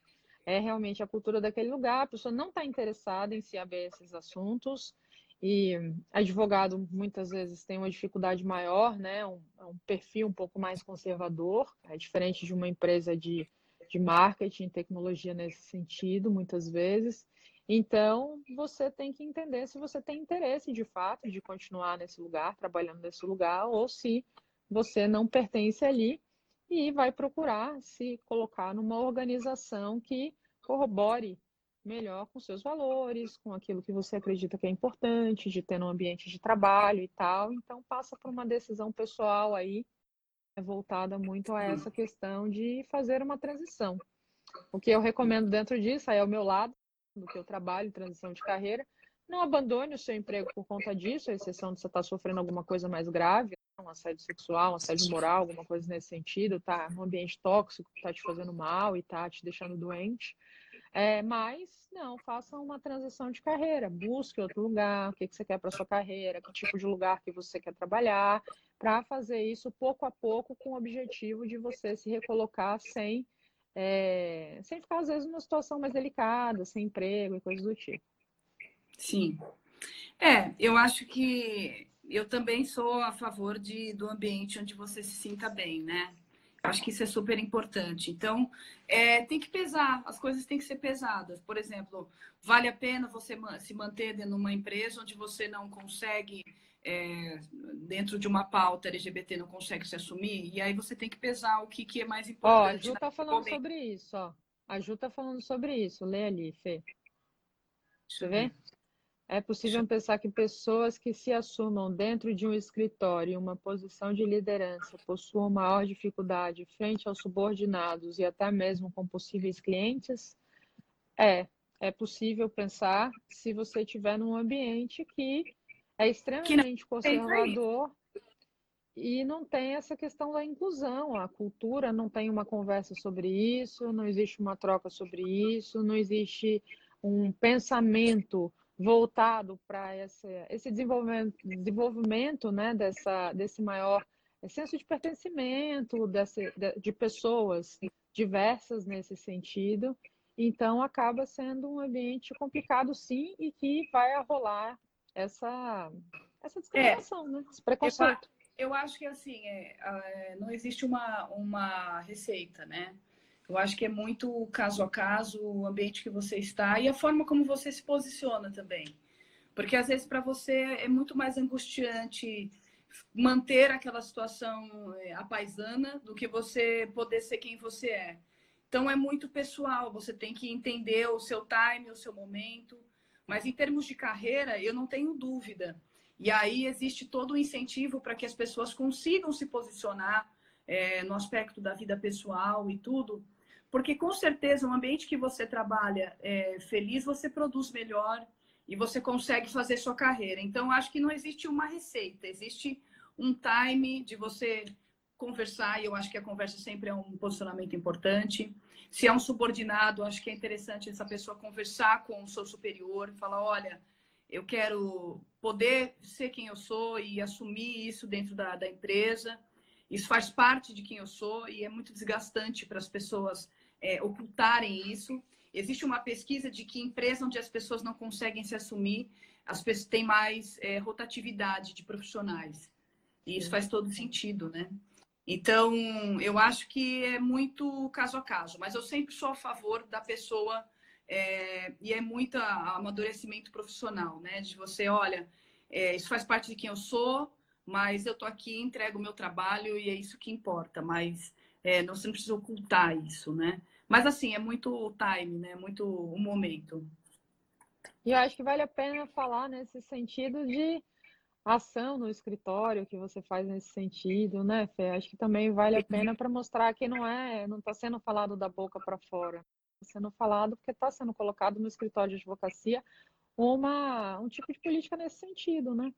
É realmente a cultura daquele lugar, a pessoa não está interessada em se abrir esses assuntos, e advogado muitas vezes tem uma dificuldade maior, né? Um, é um perfil um pouco mais conservador, é diferente de uma empresa de, de marketing, tecnologia nesse sentido, muitas vezes. Então, você tem que entender se você tem interesse de fato de continuar nesse lugar, trabalhando nesse lugar, ou se você não pertence ali e vai procurar se colocar numa organização que corrobore melhor com seus valores, com aquilo que você acredita que é importante, de ter no ambiente de trabalho e tal. Então, passa por uma decisão pessoal aí, é voltada muito a essa questão de fazer uma transição. O que eu recomendo dentro disso, aí é o meu lado, do que eu trabalho, transição de carreira, não abandone o seu emprego por conta disso, a exceção de você estar sofrendo alguma coisa mais grave, um assédio sexual, um assédio moral, alguma coisa nesse sentido, tá? Um ambiente tóxico que tá te fazendo mal e tá te deixando doente. É, mas, não, faça uma transição de carreira, busque outro lugar, o que, que você quer para sua carreira, que tipo de lugar que você quer trabalhar, para fazer isso pouco a pouco com o objetivo de você se recolocar sem, é, sem ficar, às vezes, numa situação mais delicada, sem emprego e coisas do tipo. Sim. É, eu acho que eu também sou a favor de, do ambiente onde você se sinta bem, né? Acho que isso é super importante. Então, é, tem que pesar, as coisas têm que ser pesadas. Por exemplo, vale a pena você se manter dentro de uma empresa onde você não consegue, é, dentro de uma pauta LGBT, não consegue se assumir? E aí você tem que pesar o que, que é mais importante. Ó, a Ju está falando momento. sobre isso, ó. A Ju está falando sobre isso. Lê ali, Fê. Deixa eu ver. É possível pensar que pessoas que se assumam dentro de um escritório, uma posição de liderança, possuam maior dificuldade frente aos subordinados e até mesmo com possíveis clientes? É, é possível pensar se você estiver num ambiente que é extremamente conservador e não tem essa questão da inclusão. A cultura não tem uma conversa sobre isso, não existe uma troca sobre isso, não existe um pensamento voltado para esse, esse desenvolvimento, desenvolvimento né, dessa, desse maior senso de pertencimento desse, de pessoas diversas nesse sentido. Então, acaba sendo um ambiente complicado, sim, e que vai rolar essa, essa discriminação, é, né? esse preconceito. Eu, eu acho que, assim, é, é, não existe uma, uma receita, né? Eu acho que é muito caso a caso, o ambiente que você está e a forma como você se posiciona também. Porque às vezes para você é muito mais angustiante manter aquela situação é, apaisana do que você poder ser quem você é. Então é muito pessoal, você tem que entender o seu time, o seu momento. Mas em termos de carreira, eu não tenho dúvida. E aí existe todo o incentivo para que as pessoas consigam se posicionar é, no aspecto da vida pessoal e tudo, porque com certeza um ambiente que você trabalha é, feliz, você produz melhor e você consegue fazer sua carreira. Então, acho que não existe uma receita, existe um time de você conversar, e eu acho que a conversa sempre é um posicionamento importante. Se é um subordinado, acho que é interessante essa pessoa conversar com o seu superior, falar, olha, eu quero poder ser quem eu sou e assumir isso dentro da, da empresa. Isso faz parte de quem eu sou e é muito desgastante para as pessoas é, ocultarem isso. Existe uma pesquisa de que empresa onde as pessoas não conseguem se assumir, as pessoas têm mais é, rotatividade de profissionais. E isso faz todo sentido, né? Então, eu acho que é muito caso a caso, mas eu sempre sou a favor da pessoa, é, e é muito amadurecimento profissional, né? De você, olha, é, isso faz parte de quem eu sou, mas eu tô aqui, entrego o meu trabalho e é isso que importa, mas é, não, você não precisa ocultar isso, né? Mas assim, é muito o time, né? Muito o momento. E eu acho que vale a pena falar nesse sentido de ação no escritório que você faz nesse sentido, né, Fê? Acho que também vale a pena para mostrar que não é, não está sendo falado da boca para fora, está sendo falado porque está sendo colocado no escritório de advocacia uma, um tipo de política nesse sentido, né?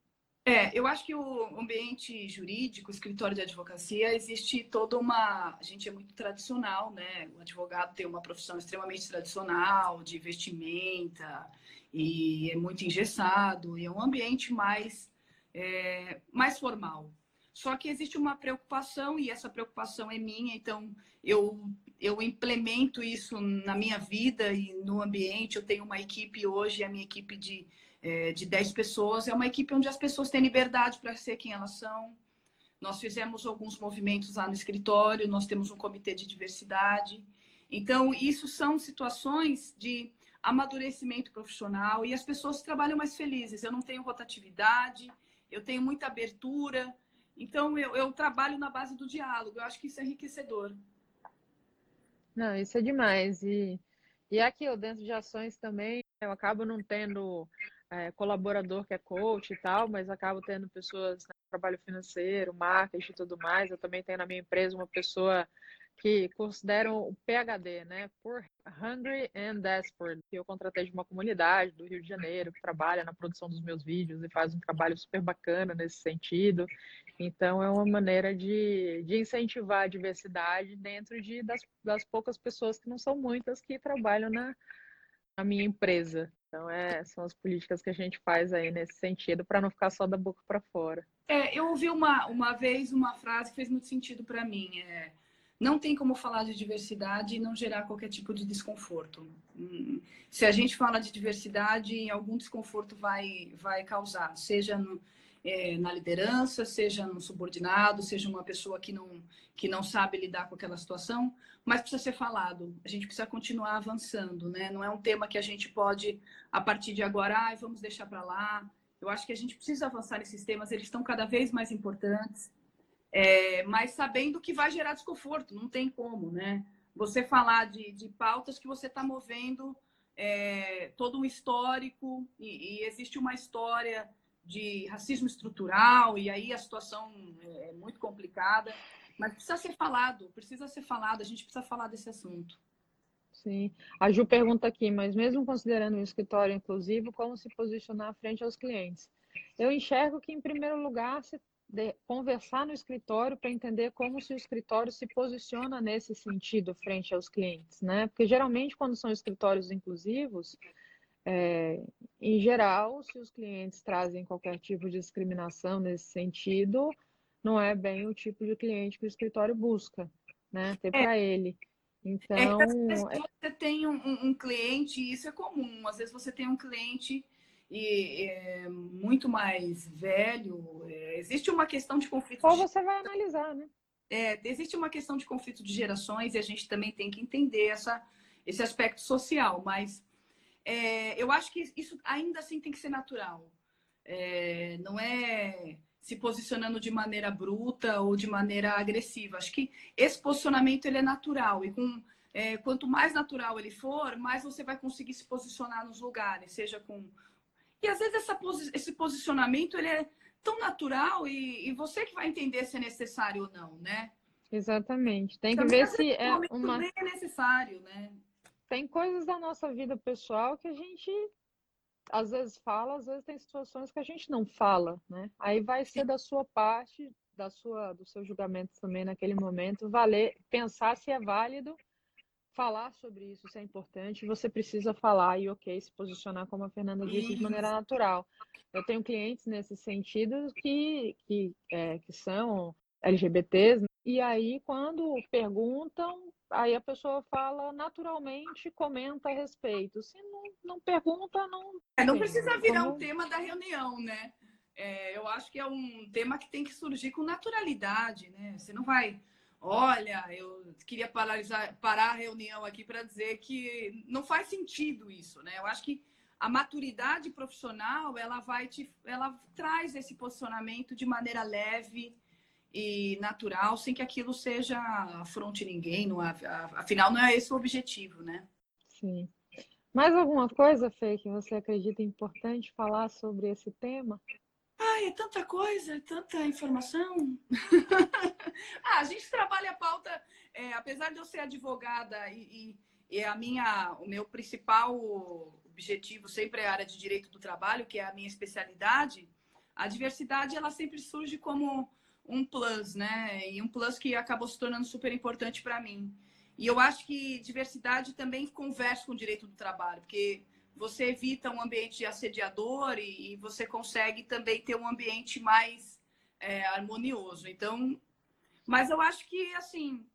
É, eu acho que o ambiente jurídico, escritório de advocacia, existe toda uma. A gente é muito tradicional, né? O advogado tem uma profissão extremamente tradicional, de vestimenta, e é muito engessado, e é um ambiente mais é, mais formal. Só que existe uma preocupação, e essa preocupação é minha, então eu, eu implemento isso na minha vida e no ambiente. Eu tenho uma equipe hoje, a minha equipe de, é, de 10 pessoas, é uma equipe onde as pessoas têm liberdade para ser quem elas são. Nós fizemos alguns movimentos lá no escritório, nós temos um comitê de diversidade. Então, isso são situações de amadurecimento profissional e as pessoas trabalham mais felizes. Eu não tenho rotatividade, eu tenho muita abertura. Então, eu, eu trabalho na base do diálogo. Eu acho que isso é enriquecedor. Não, isso é demais. E, e aqui, dentro de ações também, eu acabo não tendo é, colaborador que é coach e tal, mas acabo tendo pessoas né, trabalho financeiro, marketing e tudo mais. Eu também tenho na minha empresa uma pessoa que consideram o PhD, né, por Hungry and Desperate, que eu contratei de uma comunidade do Rio de Janeiro que trabalha na produção dos meus vídeos e faz um trabalho super bacana nesse sentido. Então, é uma maneira de, de incentivar a diversidade dentro de, das, das poucas pessoas, que não são muitas, que trabalham na, na minha empresa. Então, é, são as políticas que a gente faz aí nesse sentido, para não ficar só da boca para fora. É, eu ouvi uma, uma vez uma frase que fez muito sentido para mim. É não tem como falar de diversidade e não gerar qualquer tipo de desconforto. Hum, se a gente fala de diversidade, algum desconforto vai, vai causar, seja no, é, na liderança, seja no subordinado, seja uma pessoa que não, que não sabe lidar com aquela situação, mas precisa ser falado. A gente precisa continuar avançando, né? Não é um tema que a gente pode, a partir de agora, ah, vamos deixar para lá. Eu acho que a gente precisa avançar nesses temas, eles estão cada vez mais importantes é, mas sabendo que vai gerar desconforto, não tem como, né? Você falar de, de pautas que você está movendo é, todo um histórico, e, e, existe uma história de racismo estrutural, e aí a situação é, é muito complicada, mas precisa ser falado, precisa ser falado, a gente precisa falar desse assunto. Sim. A Ju pergunta aqui, mas mesmo considerando um escritório inclusivo, como se posicionar frente aos clientes? Eu enxergo que, em primeiro lugar, se conversar no escritório para entender como se o escritório se posiciona nesse sentido frente aos clientes, né? Porque geralmente quando são escritórios inclusivos, é, em geral, se os clientes trazem qualquer tipo de discriminação nesse sentido, não é bem o tipo de cliente que o escritório busca, né? Ter é. para ele. Então, é que, você tem um, um cliente, isso é comum. Às vezes você tem um cliente e é, muito mais velho. É, existe uma questão de conflito. Ou você vai analisar, né? É, existe uma questão de conflito de gerações e a gente também tem que entender essa, esse aspecto social, mas é, eu acho que isso ainda assim tem que ser natural. É, não é se posicionando de maneira bruta ou de maneira agressiva. Acho que esse posicionamento ele é natural e com é, quanto mais natural ele for, mais você vai conseguir se posicionar nos lugares, seja com e às vezes essa, esse posicionamento ele é tão natural e, e, você que vai entender se é necessário ou não, né? Exatamente. Tem que Também, ver se é uma. é necessário, né? Tem coisas da nossa vida pessoal que a gente às vezes fala, às vezes tem situações que a gente não fala, né? Aí vai ser da sua parte, da sua, do seu julgamento também naquele momento, valer, pensar se é válido falar sobre isso, se é importante, você precisa falar e, ok, se posicionar, como a Fernanda disse, de maneira natural. Eu tenho clientes nesse sentido que, que, é, que são LGBTs, e aí, quando perguntam, aí a pessoa fala naturalmente, comenta a respeito. Se não, não pergunta, não. É, não precisa virar como... um tema da reunião, né? É, eu acho que é um tema que tem que surgir com naturalidade, né? Você não vai olha, eu queria paralisar, parar a reunião aqui para dizer que não faz sentido isso, né? Eu acho que a maturidade profissional, ela vai te, ela traz esse posicionamento de maneira leve e natural, sem que aquilo seja afronte ninguém, não, afinal não é esse o objetivo, né? Sim. Mais alguma coisa, Fê, que você acredita importante falar sobre esse tema? Ai, é tanta coisa, é tanta informação. ah, a gente trabalha a pauta, é, apesar de eu ser advogada e, e, e, a minha, o meu principal objetivo sempre é a área de direito do trabalho, que é a minha especialidade, a diversidade ela sempre surge como um plus, né? E um plus que acabou se tornando super importante para mim. E eu acho que diversidade também conversa com o direito do trabalho, porque você evita um ambiente assediador e, e você consegue também ter um ambiente mais é, harmonioso. Então, mas eu acho que assim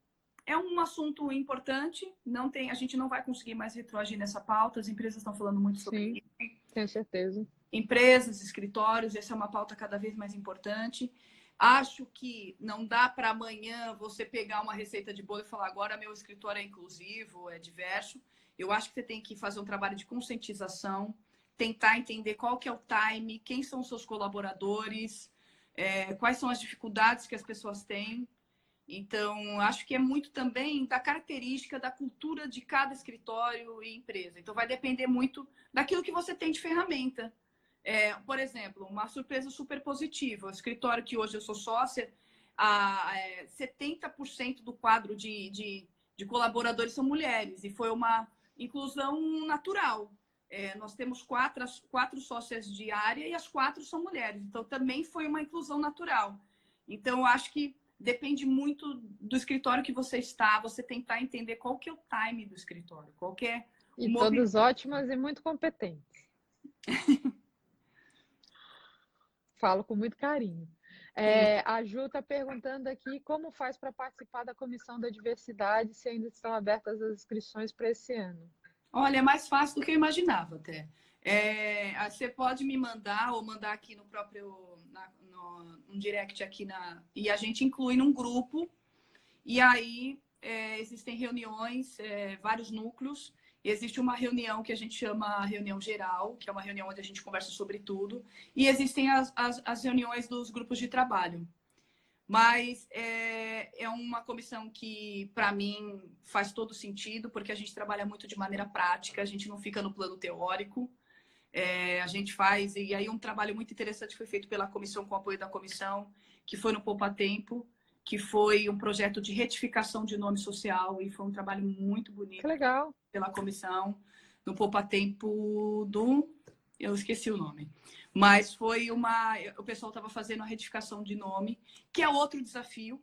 é um assunto importante. Não tem, a gente não vai conseguir mais retroagir nessa pauta. As empresas estão falando muito sobre Sim, isso. Tenho certeza. Empresas, escritórios, essa é uma pauta cada vez mais importante. Acho que não dá para amanhã você pegar uma receita de bolo e falar agora meu escritório é inclusivo, é diverso. Eu acho que você tem que fazer um trabalho de conscientização, tentar entender qual que é o time, quem são os seus colaboradores, é, quais são as dificuldades que as pessoas têm. Então, acho que é muito também da característica da cultura de cada escritório e empresa. Então, vai depender muito daquilo que você tem de ferramenta. É, por exemplo, uma surpresa super positiva. O escritório que hoje eu sou sócia, a, é, 70% do quadro de, de, de colaboradores são mulheres. E foi uma, inclusão natural. É, nós temos quatro, quatro sócias de área e as quatro são mulheres. Então, também foi uma inclusão natural. Então, eu acho que depende muito do escritório que você está, você tentar entender qual que é o time do escritório, qual que é E todas ótimas e muito competentes. Falo com muito carinho. É, a Ju está perguntando aqui como faz para participar da Comissão da Diversidade, se ainda estão abertas as inscrições para esse ano. Olha, é mais fácil do que eu imaginava até. É, você pode me mandar ou mandar aqui no próprio na, no, um direct aqui na e a gente inclui num grupo e aí é, existem reuniões, é, vários núcleos existe uma reunião que a gente chama reunião geral, que é uma reunião onde a gente conversa sobre tudo, e existem as, as, as reuniões dos grupos de trabalho. Mas é, é uma comissão que, para mim, faz todo sentido, porque a gente trabalha muito de maneira prática, a gente não fica no plano teórico. É, a gente faz, e aí um trabalho muito interessante foi feito pela comissão, com o apoio da comissão, que foi no Poupa Tempo, que foi um projeto de retificação de nome social e foi um trabalho muito bonito. Que legal. Pela comissão, no Poupa Tempo do. Eu esqueci o nome. Mas foi uma. O pessoal estava fazendo a retificação de nome, que é outro desafio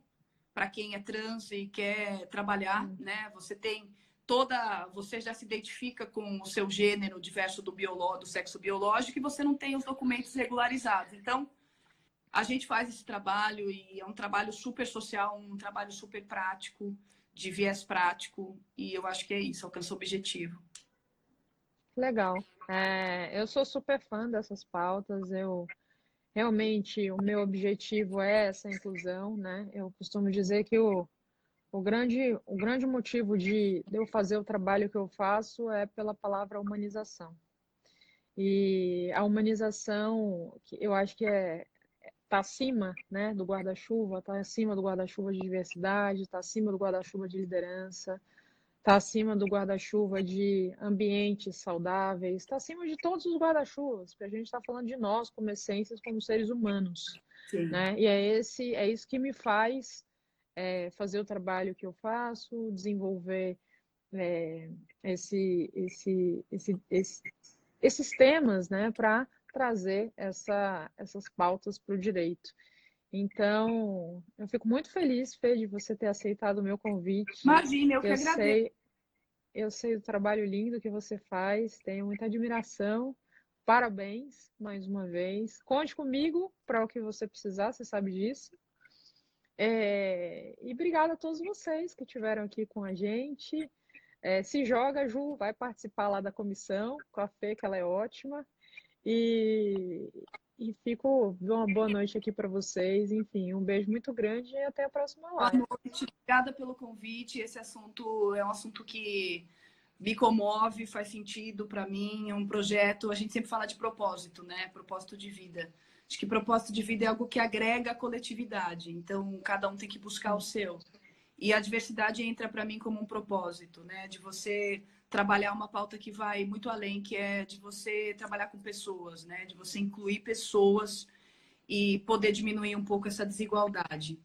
para quem é trans e quer trabalhar, hum. né? Você tem toda. Você já se identifica com o seu gênero diverso do, bioló, do sexo biológico e você não tem os documentos regularizados. Então a gente faz esse trabalho e é um trabalho super social, um trabalho super prático, de viés prático, e eu acho que é isso, alcança o objetivo. Legal. É, eu sou super fã dessas pautas, eu realmente o meu objetivo é essa inclusão, né? Eu costumo dizer que o, o, grande, o grande motivo de eu fazer o trabalho que eu faço é pela palavra humanização. E a humanização, eu acho que é, está acima né, do guarda-chuva, está acima do guarda-chuva de diversidade, está acima do guarda-chuva de liderança, está acima do guarda-chuva de ambientes saudáveis, está acima de todos os guarda-chuvas, porque a gente está falando de nós como essências, como seres humanos. Né? E é, esse, é isso que me faz é, fazer o trabalho que eu faço, desenvolver é, esse, esse, esse, esse esses temas, né, para trazer essa, essas pautas para o direito. Então, eu fico muito feliz, Fê, de você ter aceitado o meu convite. Imagina, eu que eu agradeço. Sei, eu sei do trabalho lindo que você faz, tenho muita admiração. Parabéns, mais uma vez. Conte comigo para o que você precisar, você sabe disso. É... E obrigada a todos vocês que estiveram aqui com a gente. É, se joga, Ju, vai participar lá da comissão com a Fê, que ela é ótima. E, e fico uma boa noite aqui para vocês. Enfim, um beijo muito grande e até a próxima live. Boa noite, obrigada pelo convite. Esse assunto é um assunto que me comove, faz sentido para mim. É um projeto. A gente sempre fala de propósito, né? Propósito de vida. Acho que propósito de vida é algo que agrega a coletividade. Então, cada um tem que buscar o seu. E a diversidade entra para mim como um propósito, né? De você trabalhar uma pauta que vai muito além, que é de você trabalhar com pessoas, né? De você incluir pessoas e poder diminuir um pouco essa desigualdade.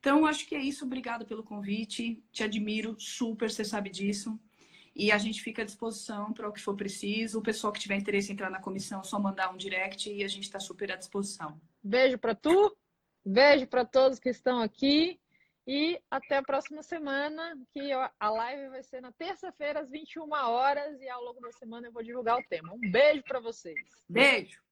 Então, acho que é isso. Obrigada pelo convite. Te admiro super, você sabe disso. E a gente fica à disposição para o que for preciso. O pessoal que tiver interesse em entrar na comissão, é só mandar um direct e a gente está super à disposição. Beijo para tu, beijo para todos que estão aqui. E até a próxima semana, que a live vai ser na terça-feira, às 21 horas, e ao longo da semana eu vou divulgar o tema. Um beijo para vocês. Beijo!